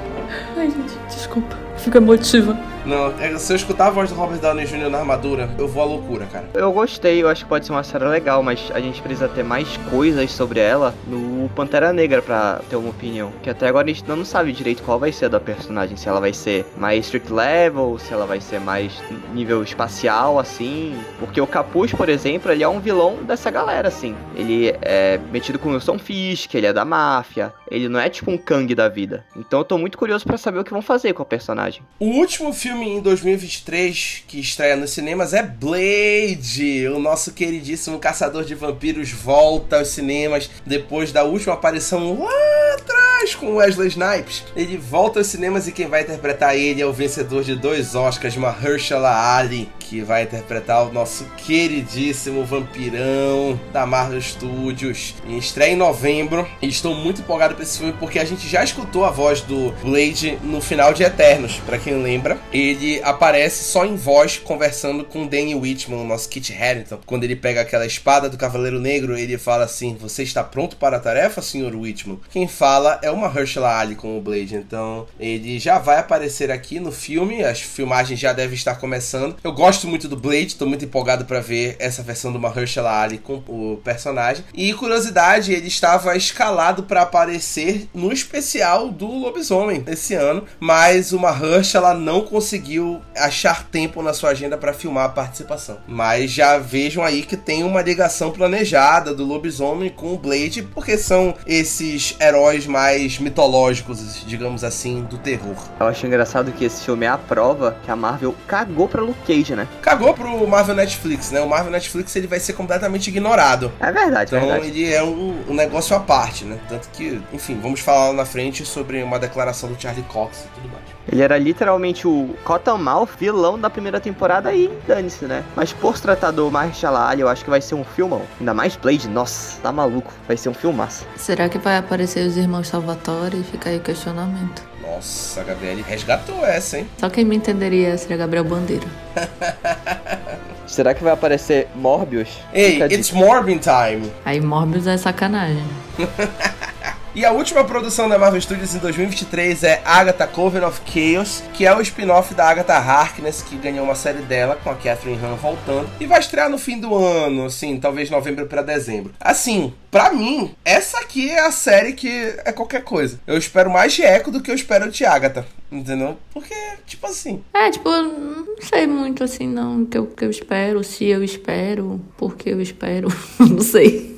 Ai, gente, desculpa. Fica emotiva. Não, é, se eu escutar a voz do Robert Downey Jr. na armadura, eu vou à loucura, cara. Eu gostei, eu acho que pode ser uma série legal, mas a gente precisa ter mais coisas sobre ela no Pantera Negra pra ter uma opinião. Que até agora a gente não sabe direito qual vai ser a da personagem. Se ela vai ser mais strict level, se ela vai ser mais nível espacial, assim. Porque o Capuz, por exemplo, ele é um vilão dessa galera, assim. Ele é metido com o Wilson Fisk, ele é da máfia. Ele não é tipo um Kang da vida. Então eu tô muito curioso para saber o que vão fazer com a personagem. O último filme em 2023 que estreia nos cinemas é Blade. O nosso queridíssimo caçador de vampiros volta aos cinemas depois da última aparição lá atrás com Wesley Snipes. Ele volta aos cinemas e quem vai interpretar ele é o vencedor de dois Oscars, Mahershala Ali, que vai interpretar o nosso queridíssimo vampirão da Marvel Studios. Estreia em novembro. E estou muito empolgado para esse filme porque a gente já escutou a voz do Blade no final de Eternos. Para quem lembra, ele aparece só em voz conversando com Danny Whitman, o nosso Kit Harington. Quando ele pega aquela espada do Cavaleiro Negro, ele fala assim: Você está pronto para a tarefa, Sr. Whitman? Quem fala é uma Herschela Ali com o Blade. Então ele já vai aparecer aqui no filme. As filmagens já devem estar começando. Eu gosto muito do Blade, estou muito empolgado para ver essa versão do Mahershala Ali com o personagem. E curiosidade, ele estava escalado para aparecer no especial do Lobisomem esse ano, mas o Mahershala não conseguiu achar tempo na sua agenda para filmar a participação. Mas já vejam aí que tem uma ligação planejada do Lobisomem com o Blade, porque são esses heróis mais mitológicos, digamos assim, do terror. Eu acho engraçado que esse filme é a prova que a Marvel cagou pra Luke Cage, né? Cagou pro Marvel Netflix, né? O Marvel Netflix ele vai ser completamente ignorado. É verdade, Então verdade. ele é um, um negócio à parte, né? Tanto que, enfim, vamos falar lá na frente sobre uma declaração do Charlie Cox e tudo mais. Ele era literalmente o Cottonmouth, vilão da primeira temporada e dane-se, né? Mas por se tratar do Mahershala Ali, eu acho que vai ser um filmão. Ainda mais Blade, nossa, tá maluco. Vai ser um filmaço. Será que vai aparecer os irmãos Salvatore? Fica aí o questionamento. Nossa, a Gabriele resgatou essa, hein? Só quem me entenderia seria Gabriel Bandeira. Será que vai aparecer Morbius? Ei, Fica it's Morbin time! Aí Morbius é sacanagem. E a última produção da Marvel Studios em 2023 é Agatha Coven of Chaos, que é o spin-off da Agatha Harkness, que ganhou uma série dela com a Catherine Han voltando e vai estrear no fim do ano, assim, talvez novembro para dezembro. Assim, pra mim, essa aqui é a série que é qualquer coisa. Eu espero mais de Echo do que eu espero de Agatha, entendeu? Porque, tipo assim, É, tipo, eu não sei muito assim, não, o que eu, que eu espero, se eu espero, por que eu espero, não sei.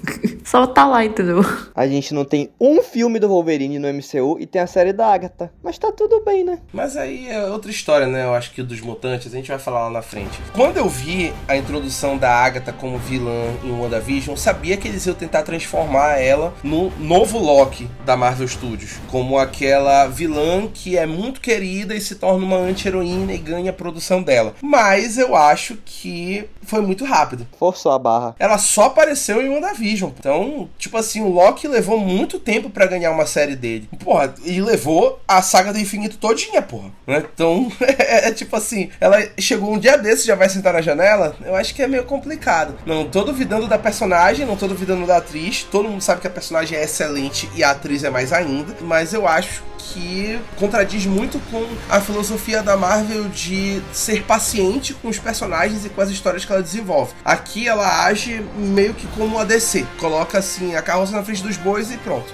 Só tá lá, entendeu? A gente não tem um filme do Wolverine no MCU e tem a série da Agatha. Mas tá tudo bem, né? Mas aí é outra história, né? Eu acho que dos mutantes, a gente vai falar lá na frente. Quando eu vi a introdução da Agatha como vilã em WandaVision, sabia que eles iam tentar transformar ela no novo Loki da Marvel Studios. Como aquela vilã que é muito querida e se torna uma anti-heroína e ganha a produção dela. Mas eu acho que foi muito rápido. Forçou a barra. Ela só apareceu em WandaVision. Então, tipo assim, o Loki levou muito tempo pra ganhar uma série dele. Porra, e levou a saga do infinito todinha, porra. Né? Então, é, é tipo assim, ela chegou um dia desse já vai sentar na janela. Eu acho que é meio complicado. Não tô duvidando da personagem, não tô duvidando da atriz. Todo mundo sabe que a personagem é excelente e a atriz é mais ainda. Mas eu acho que contradiz muito com a filosofia da Marvel de ser paciente com os personagens e com as histórias que ela desenvolve. Aqui ela age meio que como a DC, coloca assim a carroça na frente dos bois e pronto.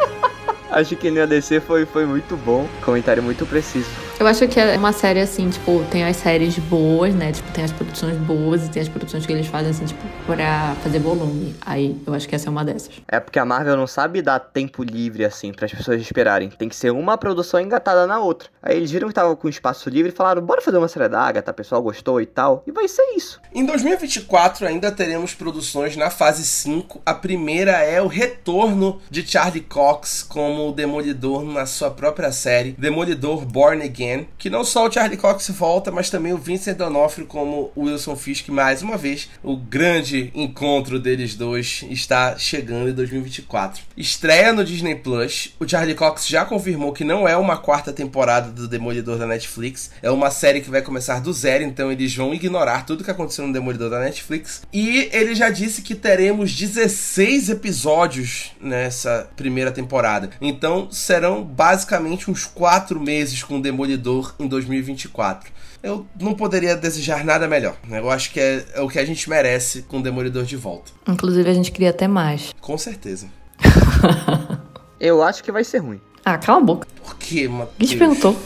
Acho que no ADC foi, foi muito bom. Comentário muito preciso. Eu acho que é uma série assim, tipo, tem as séries boas, né? Tipo, tem as produções boas e tem as produções que eles fazem assim, tipo, pra fazer volume. Aí eu acho que essa é uma dessas. É porque a Marvel não sabe dar tempo livre assim para as pessoas esperarem. Tem que ser uma produção engatada na outra. Aí eles viram que tava com espaço livre e falaram: bora fazer uma série da Agatha, o pessoal gostou e tal. E vai ser isso. Em 2024 ainda teremos produções na fase 5. A primeira é o retorno de Charlie Cox como o Demolidor na sua própria série, Demolidor Born Again, que não só o Charlie Cox volta, mas também o Vincent D'Onofrio como o Wilson Fisk mais uma vez. O grande encontro deles dois está chegando em 2024. Estreia no Disney Plus. O Charlie Cox já confirmou que não é uma quarta temporada do Demolidor da Netflix, é uma série que vai começar do zero, então eles vão ignorar tudo que aconteceu no Demolidor da Netflix. E ele já disse que teremos 16 episódios nessa primeira temporada. Então serão basicamente uns 4 meses com o Demolidor em 2024. Eu não poderia desejar nada melhor. né? Eu acho que é, é o que a gente merece com o Demolidor de volta. Inclusive, a gente queria até mais. Com certeza. Eu acho que vai ser ruim. Ah, cala a boca. Por quê, Matheus? Quem te perguntou?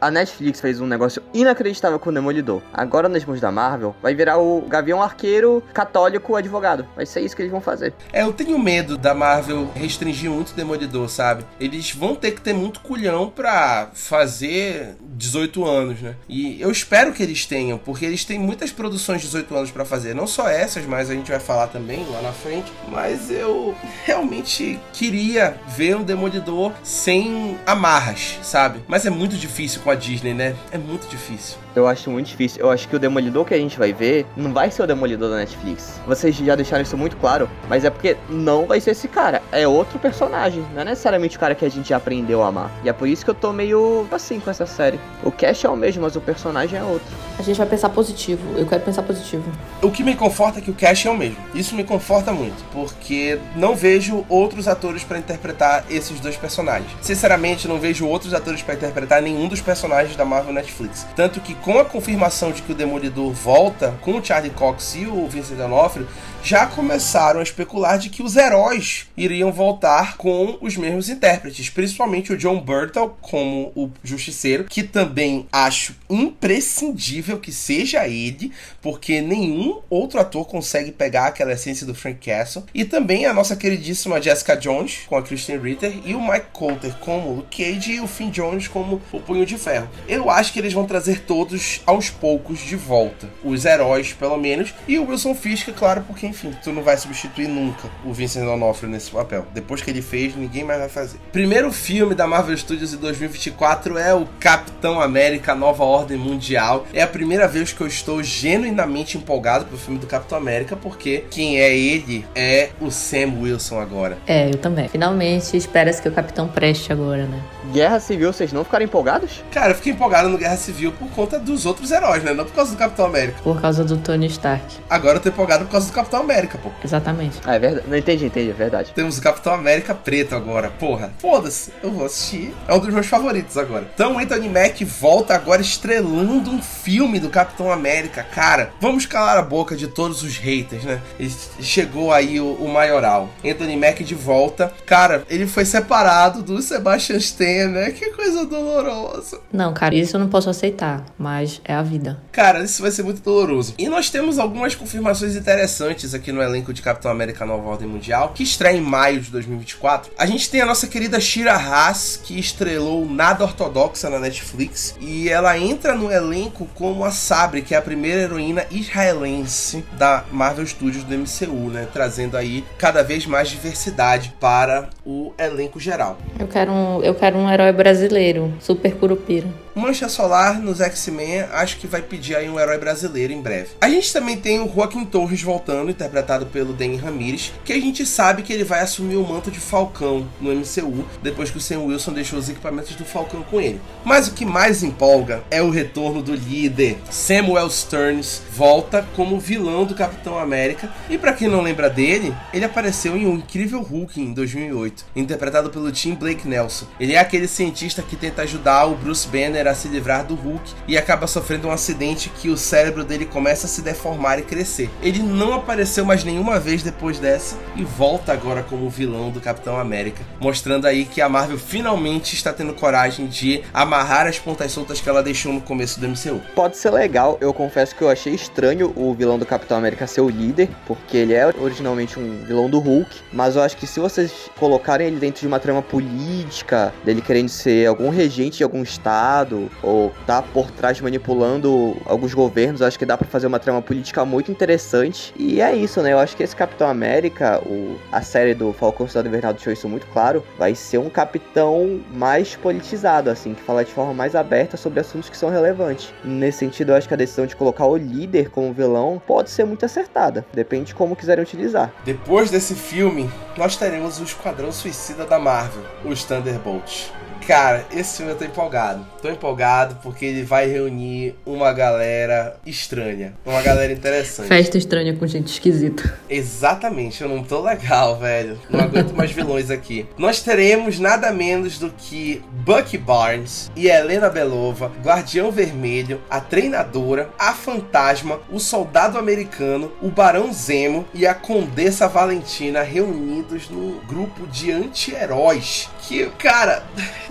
A Netflix fez um negócio inacreditável com o Demolidor. Agora, nas mãos da Marvel, vai virar o Gavião Arqueiro católico advogado. Vai ser isso que eles vão fazer. É, eu tenho medo da Marvel restringir muito o Demolidor, sabe? Eles vão ter que ter muito culhão pra fazer 18 anos, né? E eu espero que eles tenham, porque eles têm muitas produções de 18 anos para fazer. Não só essas, mas a gente vai falar também lá na frente. Mas eu realmente queria ver um Demolidor sem amarras, sabe? Mas é muito difícil com a Disney, né? É muito difícil. Eu acho muito difícil. Eu acho que o Demolidor que a gente vai ver não vai ser o Demolidor da Netflix. Vocês já deixaram isso muito claro, mas é porque não vai ser esse cara. É outro personagem. Não é necessariamente o cara que a gente já aprendeu a amar. E é por isso que eu tô meio assim com essa série. O cast é o mesmo, mas o personagem é outro. A gente vai pensar positivo. Eu quero pensar positivo. O que me conforta é que o cast é o mesmo. Isso me conforta muito, porque não vejo outros atores para interpretar esses dois personagens. Sinceramente, não vejo outros atores para interpretar nenhum dos personagens da Marvel Netflix. Tanto que com a confirmação de que o Demolidor volta com o Charlie Cox e o Vincent D'Onofrio, já começaram a especular de que os heróis iriam voltar com os mesmos intérpretes, principalmente o John Burtle como o Justiceiro, que também acho imprescindível que seja ele, porque nenhum outro ator consegue pegar aquela essência do Frank Castle, e também a nossa queridíssima Jessica Jones com a Kristen Ritter e o Mike Coulter como o Cage e o Finn Jones como o Punho de Ferro. Eu acho que eles vão trazer todos aos poucos de volta, os heróis pelo menos, e o Wilson Fisk, claro, porque enfim, tu não vai substituir nunca o Vincent D'Onofrio nesse papel. Depois que ele fez, ninguém mais vai fazer. Primeiro filme da Marvel Studios em 2024 é o Capitão América Nova Ordem Mundial. É a primeira vez que eu estou genuinamente empolgado pro filme do Capitão América, porque quem é ele é o Sam Wilson agora. É, eu também. Finalmente, espera-se que o Capitão preste agora, né? Guerra Civil, vocês não ficaram empolgados? Cara, eu fiquei empolgado no Guerra Civil por conta dos outros heróis, né? Não por causa do Capitão América. Por causa do Tony Stark. Agora eu tô empolgado por causa do Capitão América, pô. Exatamente. Ah, é verdade. Não entendi, entendi, é verdade. Temos o Capitão América preto agora. Porra, foda-se. Eu vou assistir. É um dos meus favoritos agora. Então, Anthony Mack volta agora estrelando um filme do Capitão América. Cara, vamos calar a boca de todos os haters, né? Ele chegou aí o, o maioral. Anthony Mack de volta. Cara, ele foi separado do Sebastian Stan, né? Que coisa dolorosa. Não, cara, isso eu não posso aceitar, mas é a vida. Cara, isso vai ser muito doloroso. E nós temos algumas confirmações interessantes aqui no elenco de Capitão América Nova Ordem Mundial, que estreia em maio de 2024. A gente tem a nossa querida Shira Haas, que estrelou Nada Ortodoxa na Netflix, e ela entra no elenco como a Sabre, que é a primeira heroína israelense da Marvel Studios do MCU, né? Trazendo aí cada vez mais diversidade para o elenco geral. Eu quero um, eu quero um herói brasileiro, super curupira. Mancha Solar nos X-Men, acho que vai pedir aí um herói brasileiro em breve. A gente também tem o Joaquim Torres voltando, interpretado pelo Danny Ramirez, que a gente sabe que ele vai assumir o manto de Falcão no MCU, depois que o Sam Wilson deixou os equipamentos do Falcão com ele. Mas o que mais empolga é o retorno do líder. Samuel Stearns volta como vilão do Capitão América, e para quem não lembra dele, ele apareceu em O Incrível Hulk em 2008, interpretado pelo Tim Blake Nelson. Ele é aquele cientista que tenta ajudar o Bruce Banner a se livrar do Hulk e acaba sofrendo um acidente que o cérebro dele começa a se deformar e crescer. Ele não apareceu mais nenhuma vez depois dessa e volta agora como vilão do Capitão América, mostrando aí que a Marvel finalmente está tendo coragem de amarrar as pontas soltas que ela deixou no começo do MCU. Pode ser legal, eu confesso que eu achei estranho o vilão do Capitão América ser o líder, porque ele é originalmente um vilão do Hulk, mas eu acho que se vocês colocarem ele dentro de uma trama política, dele querendo ser algum regente de algum estado, ou tá por trás manipulando alguns governos, acho que dá para fazer uma trama política muito interessante. E é isso, né? Eu acho que esse Capitão América, o, a série do Falcão Cidade Invernal deixou isso muito claro, vai ser um capitão mais politizado, assim, que fala de forma mais aberta sobre assuntos que são relevantes. Nesse sentido, eu acho que a decisão de colocar o líder como vilão pode ser muito acertada, depende de como quiserem utilizar. Depois desse filme, nós teremos o Esquadrão Suicida da Marvel, os Thunderbolts. Cara, esse filme eu tô empolgado. Tô empolgado porque ele vai reunir uma galera estranha. Uma galera interessante. Festa estranha com gente esquisita. Exatamente, eu não tô legal, velho. Não aguento mais vilões aqui. Nós teremos nada menos do que Bucky Barnes e Helena Belova, Guardião Vermelho, a Treinadora, a Fantasma, o Soldado Americano, o Barão Zemo e a Condessa Valentina reunidos num grupo de anti-heróis. Que, cara,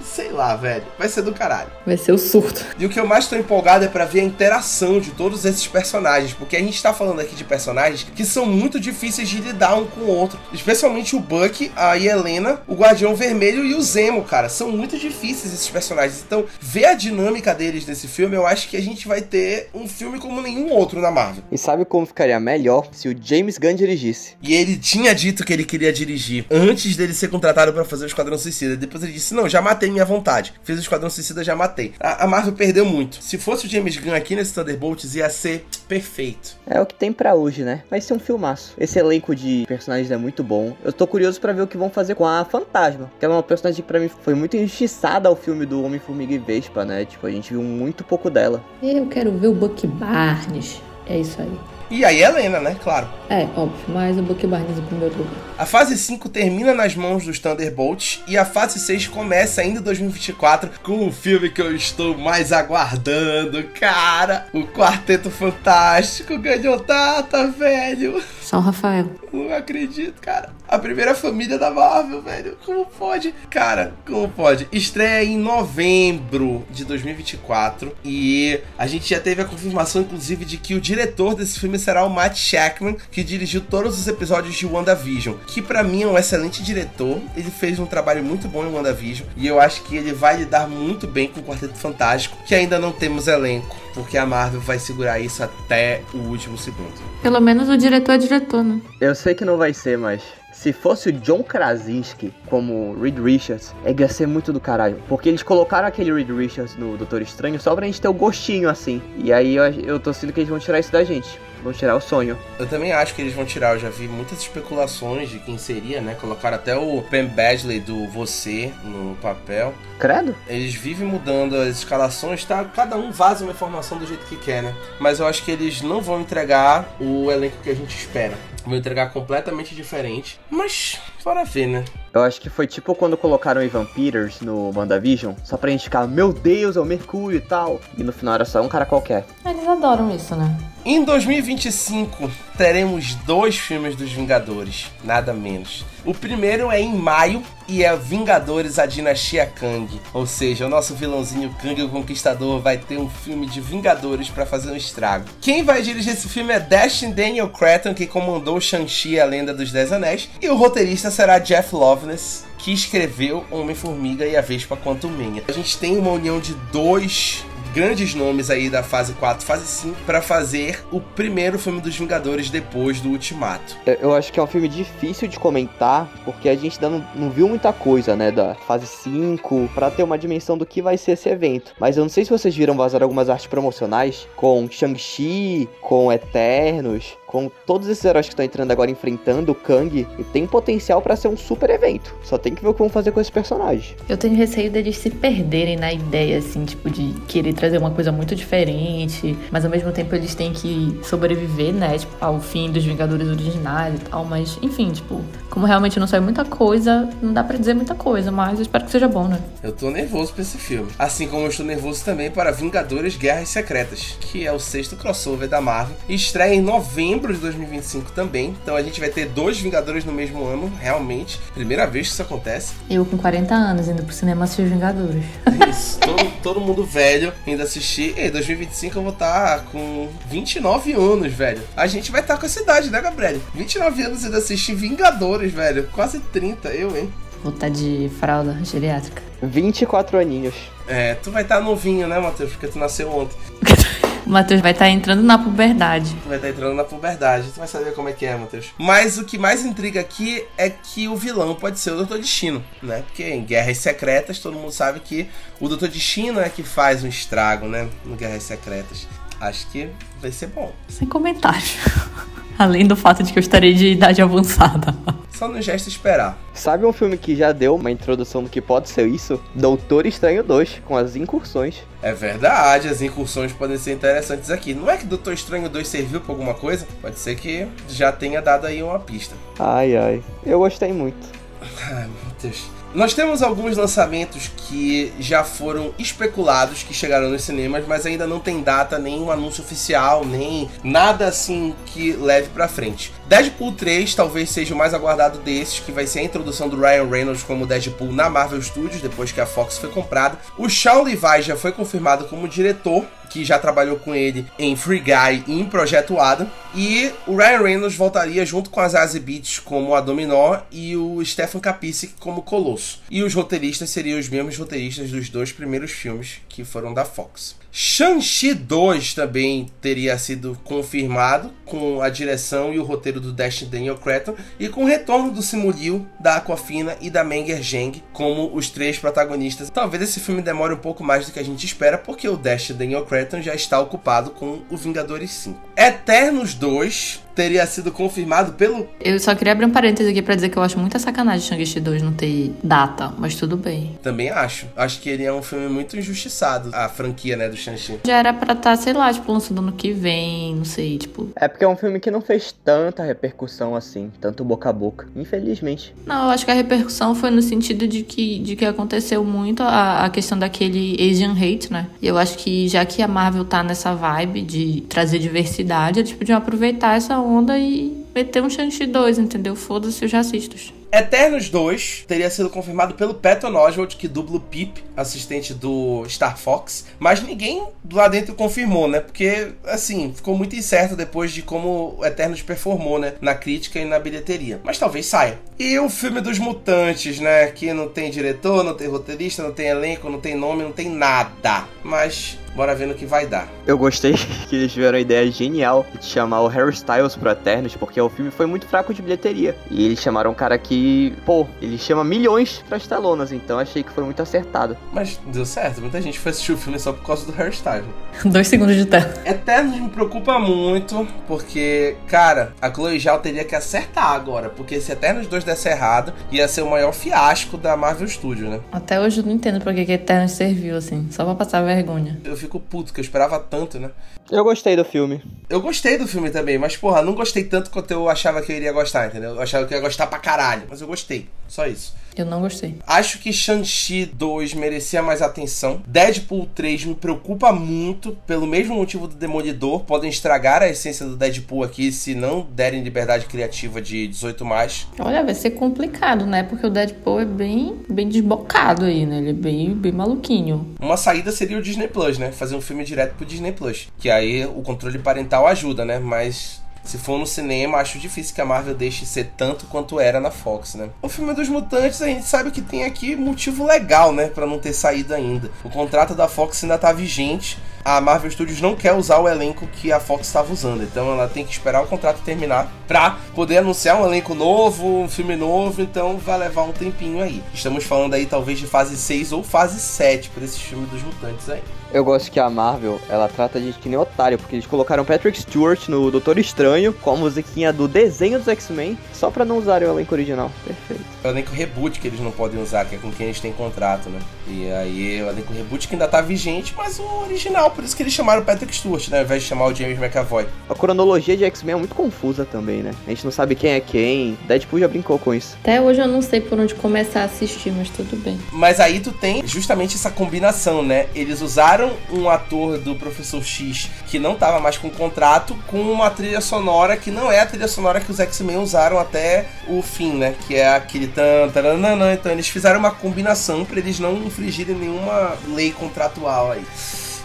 sei lá, velho. Vai ser do caralho. Vai ser o surto. E o que eu mais tô empolgado é para ver a interação de todos esses personagens, porque a gente tá falando aqui de personagens que são muito difíceis de lidar um com o outro, especialmente o Buck, a Helena, o Guardião Vermelho e o Zemo, cara, são muito difíceis esses personagens. Então, ver a dinâmica deles nesse filme, eu acho que a gente vai ter um filme como nenhum outro na Marvel. E sabe como ficaria melhor se o James Gunn dirigisse? E ele tinha dito que ele queria dirigir antes dele ser contratado para fazer o Esquadrão Suicida. Depois ele disse: Não, já matei minha vontade. Fiz o Esquadrão Suicida, já matei. A, a Marvel perdeu muito. Se fosse o James Gunn aqui nesse Thunderbolts, ia ser perfeito. É o que tem para hoje, né? Vai ser um filmaço. Esse elenco de personagens é muito bom. Eu tô curioso para ver o que vão fazer com a Fantasma, que ela é uma personagem que pra mim foi muito injustiçada ao filme do Homem-Formiga e Vespa, né? Tipo, a gente viu muito pouco dela. Eu quero ver o Buck Barnes. É isso aí. E aí Helena, né? Claro. É, óbvio, mas o Bucky Barnes em primeiro lugar. A fase 5 termina nas mãos dos Thunderbolts e a fase 6 começa ainda em 2024 com o filme que eu estou mais aguardando, cara. O Quarteto Fantástico ganhou data, velho. Só o Rafael. Não acredito, cara. A primeira família da Marvel, velho. Como pode? Cara, como pode? Estreia em novembro de 2024 e a gente já teve a confirmação, inclusive, de que o diretor desse filme será o Matt Shackman, que dirigiu todos os episódios de WandaVision, que para mim é um excelente diretor. Ele fez um trabalho muito bom em WandaVision e eu acho que ele vai lidar muito bem com o Quarteto Fantástico, que ainda não temos elenco, porque a Marvel vai segurar isso até o último segundo. Pelo menos o diretor é diretor, né? Eu sei que não vai ser, mas se fosse o John Krasinski como Reed Richards, é ia ser muito do caralho. Porque eles colocaram aquele Reed Richards no Doutor Estranho só pra gente ter o gostinho assim. E aí eu, eu tô sentindo que eles vão tirar isso da gente. Vão tirar o sonho. Eu também acho que eles vão tirar. Eu já vi muitas especulações de quem seria, né? Colocaram até o Ben Badley do Você no papel. Credo? Eles vivem mudando as escalações, tá? Cada um vaza uma informação do jeito que quer, né? Mas eu acho que eles não vão entregar o elenco que a gente espera. Vão entregar completamente diferente. Mas, fora ver, né? Eu acho que foi tipo quando colocaram o Ivan Peters no WandaVision, só pra gente ficar, meu Deus, é o Mercúrio e tal. E no final era só um cara qualquer. Eles adoram isso, né? Em 2025, teremos dois filmes dos Vingadores, nada menos. O primeiro é em maio e é Vingadores A Dinastia Kang. Ou seja, o nosso vilãozinho Kang o Conquistador vai ter um filme de Vingadores para fazer um estrago. Quem vai dirigir esse filme é Destin Daniel Cretton, que comandou Shang-Chi A Lenda dos Dez Anéis. E o roteirista será Jeff Loveness, que escreveu Homem-Formiga e a Vespa Quantumania. A gente tem uma união de dois grandes nomes aí da fase 4, fase 5, para fazer o primeiro filme dos Vingadores depois do Ultimato. Eu acho que é um filme difícil de comentar, porque a gente ainda não, não viu muita coisa, né, da fase 5, para ter uma dimensão do que vai ser esse evento. Mas eu não sei se vocês viram vazar algumas artes promocionais com Shang-Chi, com Eternos, com todos esses heróis que estão entrando agora enfrentando o Kang, e tem potencial para ser um super evento. Só tem que ver o que vão fazer com esse personagem. Eu tenho receio deles se perderem na ideia, assim, tipo, de querer trazer uma coisa muito diferente, mas ao mesmo tempo eles têm que sobreviver, né, tipo, ao fim dos Vingadores originais e tal, mas enfim, tipo, como realmente não sai muita coisa, não dá para dizer muita coisa, mas eu espero que seja bom, né? Eu tô nervoso pra esse filme. Assim como eu estou nervoso também para Vingadores Guerras Secretas, que é o sexto crossover da Marvel. Estreia em novembro de 2025 também. Então a gente vai ter dois Vingadores no mesmo ano, realmente. Primeira vez que isso acontece. Eu com 40 anos indo pro cinema assistir os Vingadores. Isso, todo, todo mundo velho indo assistir. E 2025 eu vou estar com 29 anos, velho. A gente vai estar com essa idade, né, Gabriel? 29 anos indo assistir Vingadores, velho. Quase 30, eu, hein? Vou estar de fralda geriátrica. 24 aninhos. É, tu vai estar novinho, né, Matheus? Porque tu nasceu ontem. O Matheus vai estar entrando na puberdade. Vai estar entrando na puberdade. Tu vai saber como é que é, Matheus. Mas o que mais intriga aqui é que o vilão pode ser o Doutor Destino, né? Porque em Guerras Secretas todo mundo sabe que o Doutor Destino é que faz um estrago, né? No Guerras Secretas. Acho que vai ser bom. Sem comentário. Além do fato de que eu estarei de idade avançada. Só nos resta esperar. Sabe um filme que já deu uma introdução do que pode ser isso? Doutor Estranho 2, com as incursões. É verdade, as incursões podem ser interessantes aqui. Não é que Doutor Estranho 2 serviu pra alguma coisa? Pode ser que já tenha dado aí uma pista. Ai, ai. Eu gostei muito. Ai, meu Deus. Nós temos alguns lançamentos que já foram especulados, que chegaram nos cinemas, mas ainda não tem data, nem um anúncio oficial, nem nada assim que leve pra frente. Deadpool 3 talvez seja o mais aguardado desses, que vai ser a introdução do Ryan Reynolds como Deadpool na Marvel Studios, depois que a Fox foi comprada. O Shawn Levi já foi confirmado como diretor, que já trabalhou com ele em Free Guy e em Projeto Adam. E o Ryan Reynolds voltaria junto com a Zazie Beetz como a Dominó e o Stefan Kapicic como Colosso. E os roteiristas seriam os mesmos roteiristas dos dois primeiros filmes que foram da Fox. Shang-Chi 2 também teria sido confirmado com a direção e o roteiro do Dash Daniel Cretton e com o retorno do Simu Liu, da Aquafina e da Menger Zheng como os três protagonistas. Talvez esse filme demore um pouco mais do que a gente espera porque o Dash Daniel Cretton já está ocupado com o Vingadores 5. Eternos 2 teria sido confirmado pelo. Eu só queria abrir um parênteses aqui pra dizer que eu acho muita sacanagem Shang-Chi 2 não ter data, mas tudo bem. Também acho. Acho que ele é um filme muito injustiçado, a franquia, né, do Shang-Chi. Já era pra estar, tá, sei lá, tipo, lançando ano que vem, não sei, tipo. É porque é um filme que não fez tanta repercussão assim, tanto boca a boca, infelizmente. Não, eu acho que a repercussão foi no sentido de que, de que aconteceu muito a, a questão daquele Asian hate, né? E eu acho que já que a Marvel tá nessa vibe de trazer diversidade, eles podiam aproveitar essa onda e meter um Shang-Chi 2, entendeu? Foda-se os racistas. Eternos 2 teria sido confirmado pelo Patton Oswalt, que dubla o Pip, assistente do Star Fox, mas ninguém lá dentro confirmou, né? Porque, assim, ficou muito incerto depois de como o Eternos performou, né? Na crítica e na bilheteria. Mas talvez saia. E o filme dos mutantes, né? Que não tem diretor, não tem roteirista, não tem elenco, não tem nome, não tem nada. Mas Bora ver no que vai dar. Eu gostei que eles tiveram a ideia genial de chamar o Harry Styles pro Eternos, porque o filme foi muito fraco de bilheteria. E eles chamaram um cara que, pô, ele chama milhões pras telonas, então achei que foi muito acertado. Mas deu certo, muita gente foi assistir o filme só por causa do Harry Styles. Dois segundos de tela. Eternos me preocupa muito, porque, cara, a Chloe Zhao teria que acertar agora, porque se Eternos 2 desse errado, ia ser o maior fiasco da Marvel Studios, né? Até hoje eu não entendo pra que, que Eternos serviu, assim, só pra passar vergonha. Eu fico puto, que eu esperava tanto, né? Eu gostei do filme. Eu gostei do filme também, mas, porra, não gostei tanto quanto eu achava que eu iria gostar, entendeu? Eu achava que eu ia gostar pra caralho, mas eu gostei. Só isso. Eu não gostei. Acho que Shang-Chi 2 merecia mais atenção. Deadpool 3 me preocupa muito, pelo mesmo motivo do Demolidor. Podem estragar a essência do Deadpool aqui se não derem liberdade criativa de 18 mais. Olha, vai ser complicado, né? Porque o Deadpool é bem, bem desbocado aí, né? Ele é bem, bem maluquinho. Uma saída seria o Disney Plus, né? Fazer um filme direto pro Disney Plus. Que aí o controle parental ajuda, né? Mas se for no cinema, acho difícil que a Marvel deixe ser tanto quanto era na Fox, né? O filme dos mutantes, a gente sabe que tem aqui motivo legal, né, para não ter saído ainda. O contrato da Fox ainda tá vigente. A Marvel Studios não quer usar o elenco que a Fox estava usando, então ela tem que esperar o contrato terminar pra poder anunciar um elenco novo, um filme novo, então vai levar um tempinho aí. Estamos falando aí talvez de fase 6 ou fase 7 para esse filme dos mutantes aí. Eu gosto que a Marvel, ela trata a gente que nem otário, porque eles colocaram Patrick Stewart no Doutor Estranho com a musiquinha do desenho dos X-Men, só pra não usarem o elenco original. Perfeito. É o elenco reboot que eles não podem usar, que é com quem eles têm contrato, né? E aí o elenco reboot que ainda tá vigente, mas o original, por isso que eles chamaram Patrick Stewart, né? Ao invés de chamar o James McAvoy. A cronologia de X-Men é muito confusa também, né? A gente não sabe quem é quem. Deadpool já brincou com isso. Até hoje eu não sei por onde começar a assistir, mas tudo bem. Mas aí tu tem justamente essa combinação, né? Eles usaram um ator do Professor X que não tava mais com contrato com uma trilha sonora que não é a trilha sonora que os X-Men usaram até o fim, né? Que é aquele tan, taranana. Então eles fizeram uma combinação para eles não infringirem nenhuma lei contratual aí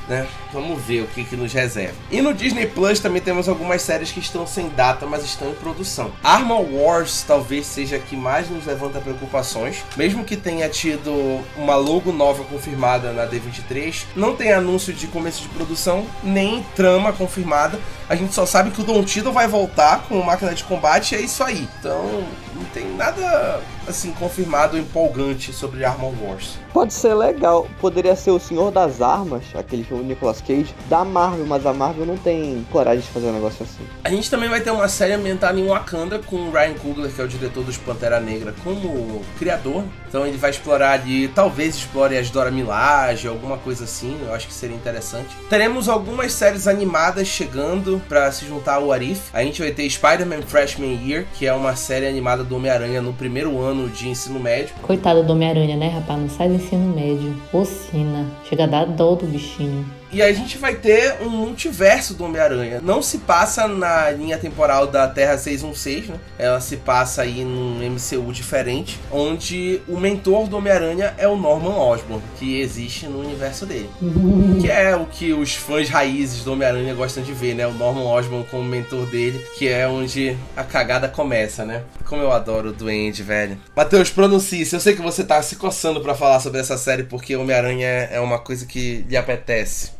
né? Vamos ver o que, que nos reserva. E no Disney Plus também temos algumas séries que estão sem data, mas estão em produção. Armor Wars talvez seja a que mais nos levanta preocupações, mesmo que tenha tido uma logo nova confirmada na D23, não tem anúncio de começo de produção, nem trama confirmada. A gente só sabe que o Don Tiddle vai voltar com máquina de combate e é isso aí. Então, não tem nada assim confirmado empolgante sobre Armor Wars. Pode ser legal, poderia ser o Senhor das Armas, aquele filme do Nicolas Cage da Marvel, mas a Marvel não tem coragem de fazer um negócio assim. A gente também vai ter uma série ambientada em Wakanda com o Ryan Coogler, que é o diretor dos Pantera Negra, como criador. Então ele vai explorar ali, talvez explore as Dora Milaje, alguma coisa assim, eu acho que seria interessante. Teremos algumas séries animadas chegando para se juntar ao Arif. A gente vai ter Spider-Man Freshman Year, que é uma série animada do Homem-Aranha no primeiro ano de ensino médio. Coitado do Homem-Aranha, né, rapaz? Não sai do ensino médio. Ocina. Chega a dar dó do bichinho. E a gente vai ter um multiverso do Homem-Aranha. Não se passa na linha temporal da Terra 616, né? Ela se passa aí num MCU diferente, onde o mentor do Homem-Aranha é o Norman Osborn, que existe no universo dele. que é o que os fãs raízes do Homem-Aranha gostam de ver, né? O Norman Osborn como mentor dele, que é onde a cagada começa, né? Como eu adoro o Duende, velho. Matheus, pronuncie-se. Eu sei que você tá se coçando para falar sobre essa série, porque Homem-Aranha é uma coisa que lhe apetece.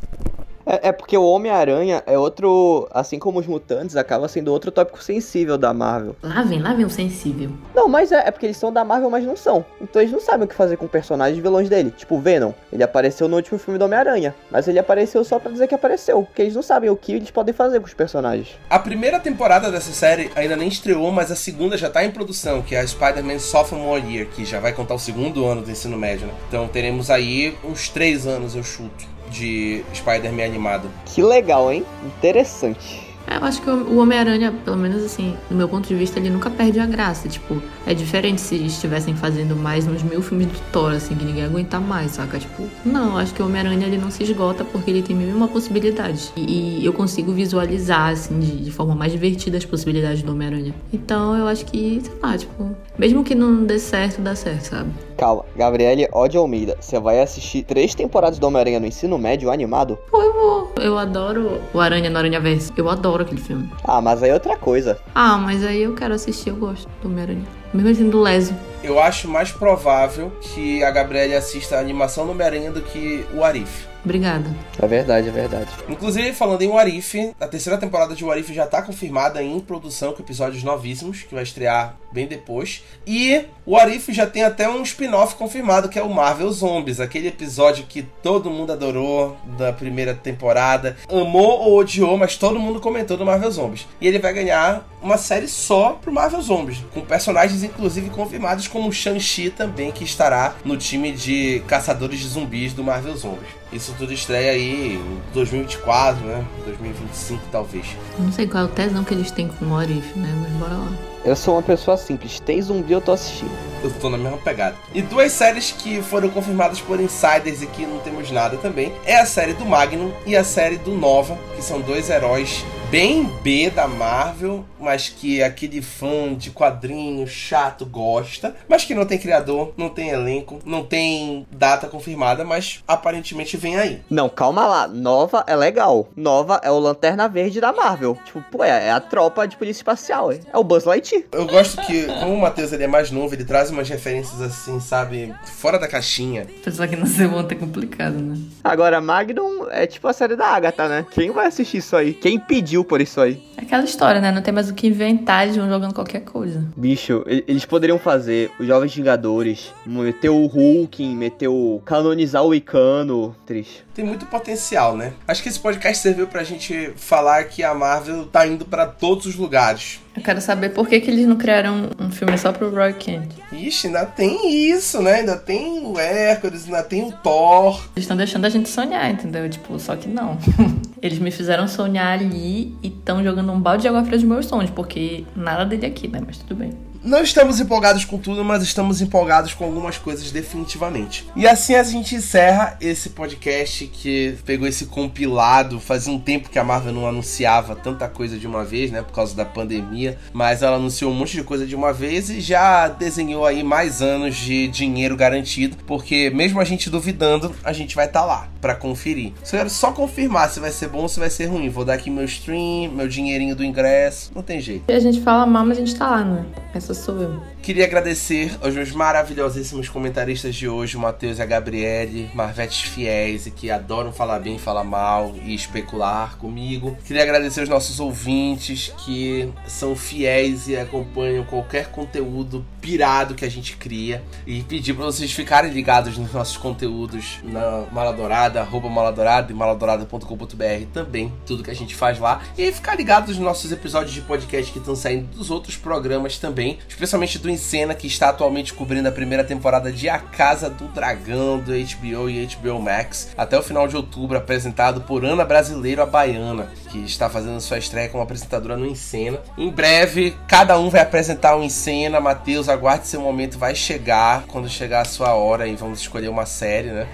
É, é porque o Homem-Aranha é outro, assim como os mutantes, acaba sendo outro tópico sensível da Marvel. Lá vem, lá vem o sensível. Não, mas é, é porque eles são da Marvel, mas não são. Então eles não sabem o que fazer com personagens vilões dele. Tipo o Venom. Ele apareceu no último filme do Homem-Aranha. Mas ele apareceu só pra dizer que apareceu. Porque eles não sabem o que eles podem fazer com os personagens. A primeira temporada dessa série ainda nem estreou, mas a segunda já tá em produção, que é a Spider-Man Sophomore Year, que já vai contar o segundo ano do ensino médio, né? Então teremos aí uns três anos, eu chuto de Spider-Man animado. Que legal, hein? Interessante. É, eu acho que o Homem-Aranha, pelo menos assim, do meu ponto de vista, ele nunca perde a graça. Tipo, é diferente se estivessem fazendo mais uns mil filmes do Thor, assim, que ninguém aguenta mais, saca? Tipo, não, acho que o Homem-Aranha ele não se esgota porque ele tem mil uma possibilidade. E, e, eu consigo visualizar, assim, de, de, forma mais divertida as possibilidades do Homem-Aranha. Então eu acho que, sei lá, tipo, mesmo que não dê certo, dá certo, sabe? Calma, Gabriele Ode Almeida, você vai assistir três temporadas do Homem-Aranha no ensino médio animado? Eu vou. Eu adoro o Aranha no Aranha Verso. Eu adoro aquele filme. Ah, mas aí é outra coisa. Ah, mas aí eu quero assistir, eu gosto do Homem-Aranha. Mesmo assim do Leso. Eu acho mais provável que a Gabriele assista a animação do Homem-Aranha do que o Arif. Obrigada. É verdade, é verdade. Inclusive, falando em Warif, a terceira temporada de Warif já tá confirmada em produção com episódios novíssimos, que vai estrear bem depois. E o Arif já tem até um spin-off confirmado, que é o Marvel Zombies, aquele episódio que todo mundo adorou da primeira temporada. Amou ou odiou, mas todo mundo comentou do Marvel Zombies. E ele vai ganhar uma série só pro Marvel Zombies, com personagens inclusive confirmados como Shang-Chi também, que estará no time de caçadores de zumbis do Marvel Zombies. Isso tudo estreia aí em 2024, né? 2025 talvez. Não sei qual é o tesão que eles têm com o Orif, né? Mas bora lá. Eu sou uma pessoa simples. Tem zumbi, eu tô assistindo. Eu tô na mesma pegada. E duas séries que foram confirmadas por insiders e que não temos nada também é a série do Magnum e a série do Nova, que são dois heróis bem B da Marvel, mas que aquele fã de quadrinho chato gosta, mas que não tem criador, não tem elenco, não tem data confirmada, mas aparentemente vem aí. Não, calma lá. Nova é legal. Nova é o Lanterna Verde da Marvel. Tipo, pô, é, é a tropa de polícia espacial. É, é o Buzz Lightyear. Eu gosto que, como o Matheus ele é mais novo, ele traz umas referências assim, sabe, fora da caixinha. Pessoal que não se monta é complicado, né? Agora, Magnum é tipo a série da Agatha, né? Quem vai assistir isso aí? Quem pediu por isso aí. Aquela história, né? Não tem mais o que inventar, eles vão jogando qualquer coisa. Bicho, eles poderiam fazer os Jovens Vingadores, meter o Hulk, meter o. canonizar o Icano. Triste. Tem muito potencial, né? Acho que esse podcast serviu pra gente falar que a Marvel tá indo para todos os lugares. Eu quero saber por que, que eles não criaram um filme só pro Roy Kent. Ixi, ainda tem isso, né? Ainda tem o Hércules, ainda tem o Thor. Eles estão deixando a gente sonhar, entendeu? Tipo, só que não. eles me fizeram sonhar ali e estão jogando um balde de água fria dos meus sonhos, porque nada dele aqui, né? Mas tudo bem. Não estamos empolgados com tudo, mas estamos empolgados com algumas coisas definitivamente. E assim a gente encerra esse podcast que pegou esse compilado. Fazia um tempo que a Marvel não anunciava tanta coisa de uma vez, né? Por causa da pandemia. Mas ela anunciou um monte de coisa de uma vez e já desenhou aí mais anos de dinheiro garantido. Porque mesmo a gente duvidando, a gente vai estar tá lá para conferir. Só quero só confirmar se vai ser bom ou se vai ser ruim. Vou dar aqui meu stream, meu dinheirinho do ingresso. Não tem jeito. E a gente fala mal, mas a gente tá lá, né? É só sou eu. Queria agradecer aos meus maravilhosíssimos comentaristas de hoje, o Matheus e a Gabriele, marvetes fiéis que adoram falar bem, falar mal e especular comigo. Queria agradecer aos nossos ouvintes que são fiéis e acompanham qualquer conteúdo pirado que a gente cria e pedir para vocês ficarem ligados nos nossos conteúdos na Maladourada, arroba Maladourada e maladourada.com.br também, tudo que a gente faz lá. E ficar ligados nos nossos episódios de podcast que estão saindo dos outros programas também, especialmente do Encena, que está atualmente cobrindo a primeira temporada de A Casa do Dragão do HBO e HBO Max, até o final de outubro, apresentado por Ana Brasileiro, a Baiana, que está fazendo sua estreia como apresentadora no Encena. Em breve, cada um vai apresentar um Encena. Matheus, aguarde seu momento, vai chegar quando chegar a sua hora e vamos escolher uma série, né?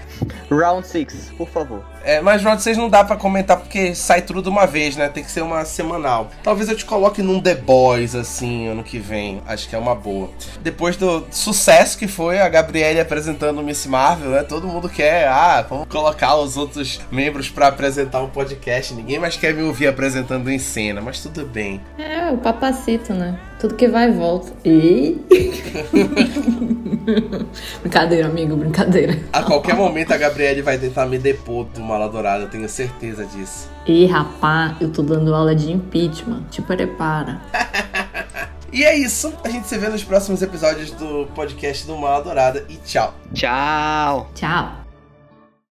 Round 6, por favor. É, mas Round 6 não dá para comentar porque sai tudo de uma vez, né? Tem que ser uma semanal. Talvez eu te coloque num The Boys, assim, ano que vem. Acho que é uma boa. Depois do sucesso que foi a Gabriele apresentando Miss Marvel, né? Todo mundo quer, ah, vamos colocar os outros membros para apresentar um podcast. Ninguém mais quer me ouvir apresentando em cena, mas tudo bem. É, o papacito, né? Tudo que vai e volta. E... brincadeira, amigo, brincadeira. A qualquer momento a Gabriele vai tentar me depor do Mala Dourada, eu tenho certeza disso. E rapá, eu tô dando aula de impeachment. Te prepara. E é isso. A gente se vê nos próximos episódios do podcast do Mala Dourada e tchau. Tchau. Tchau.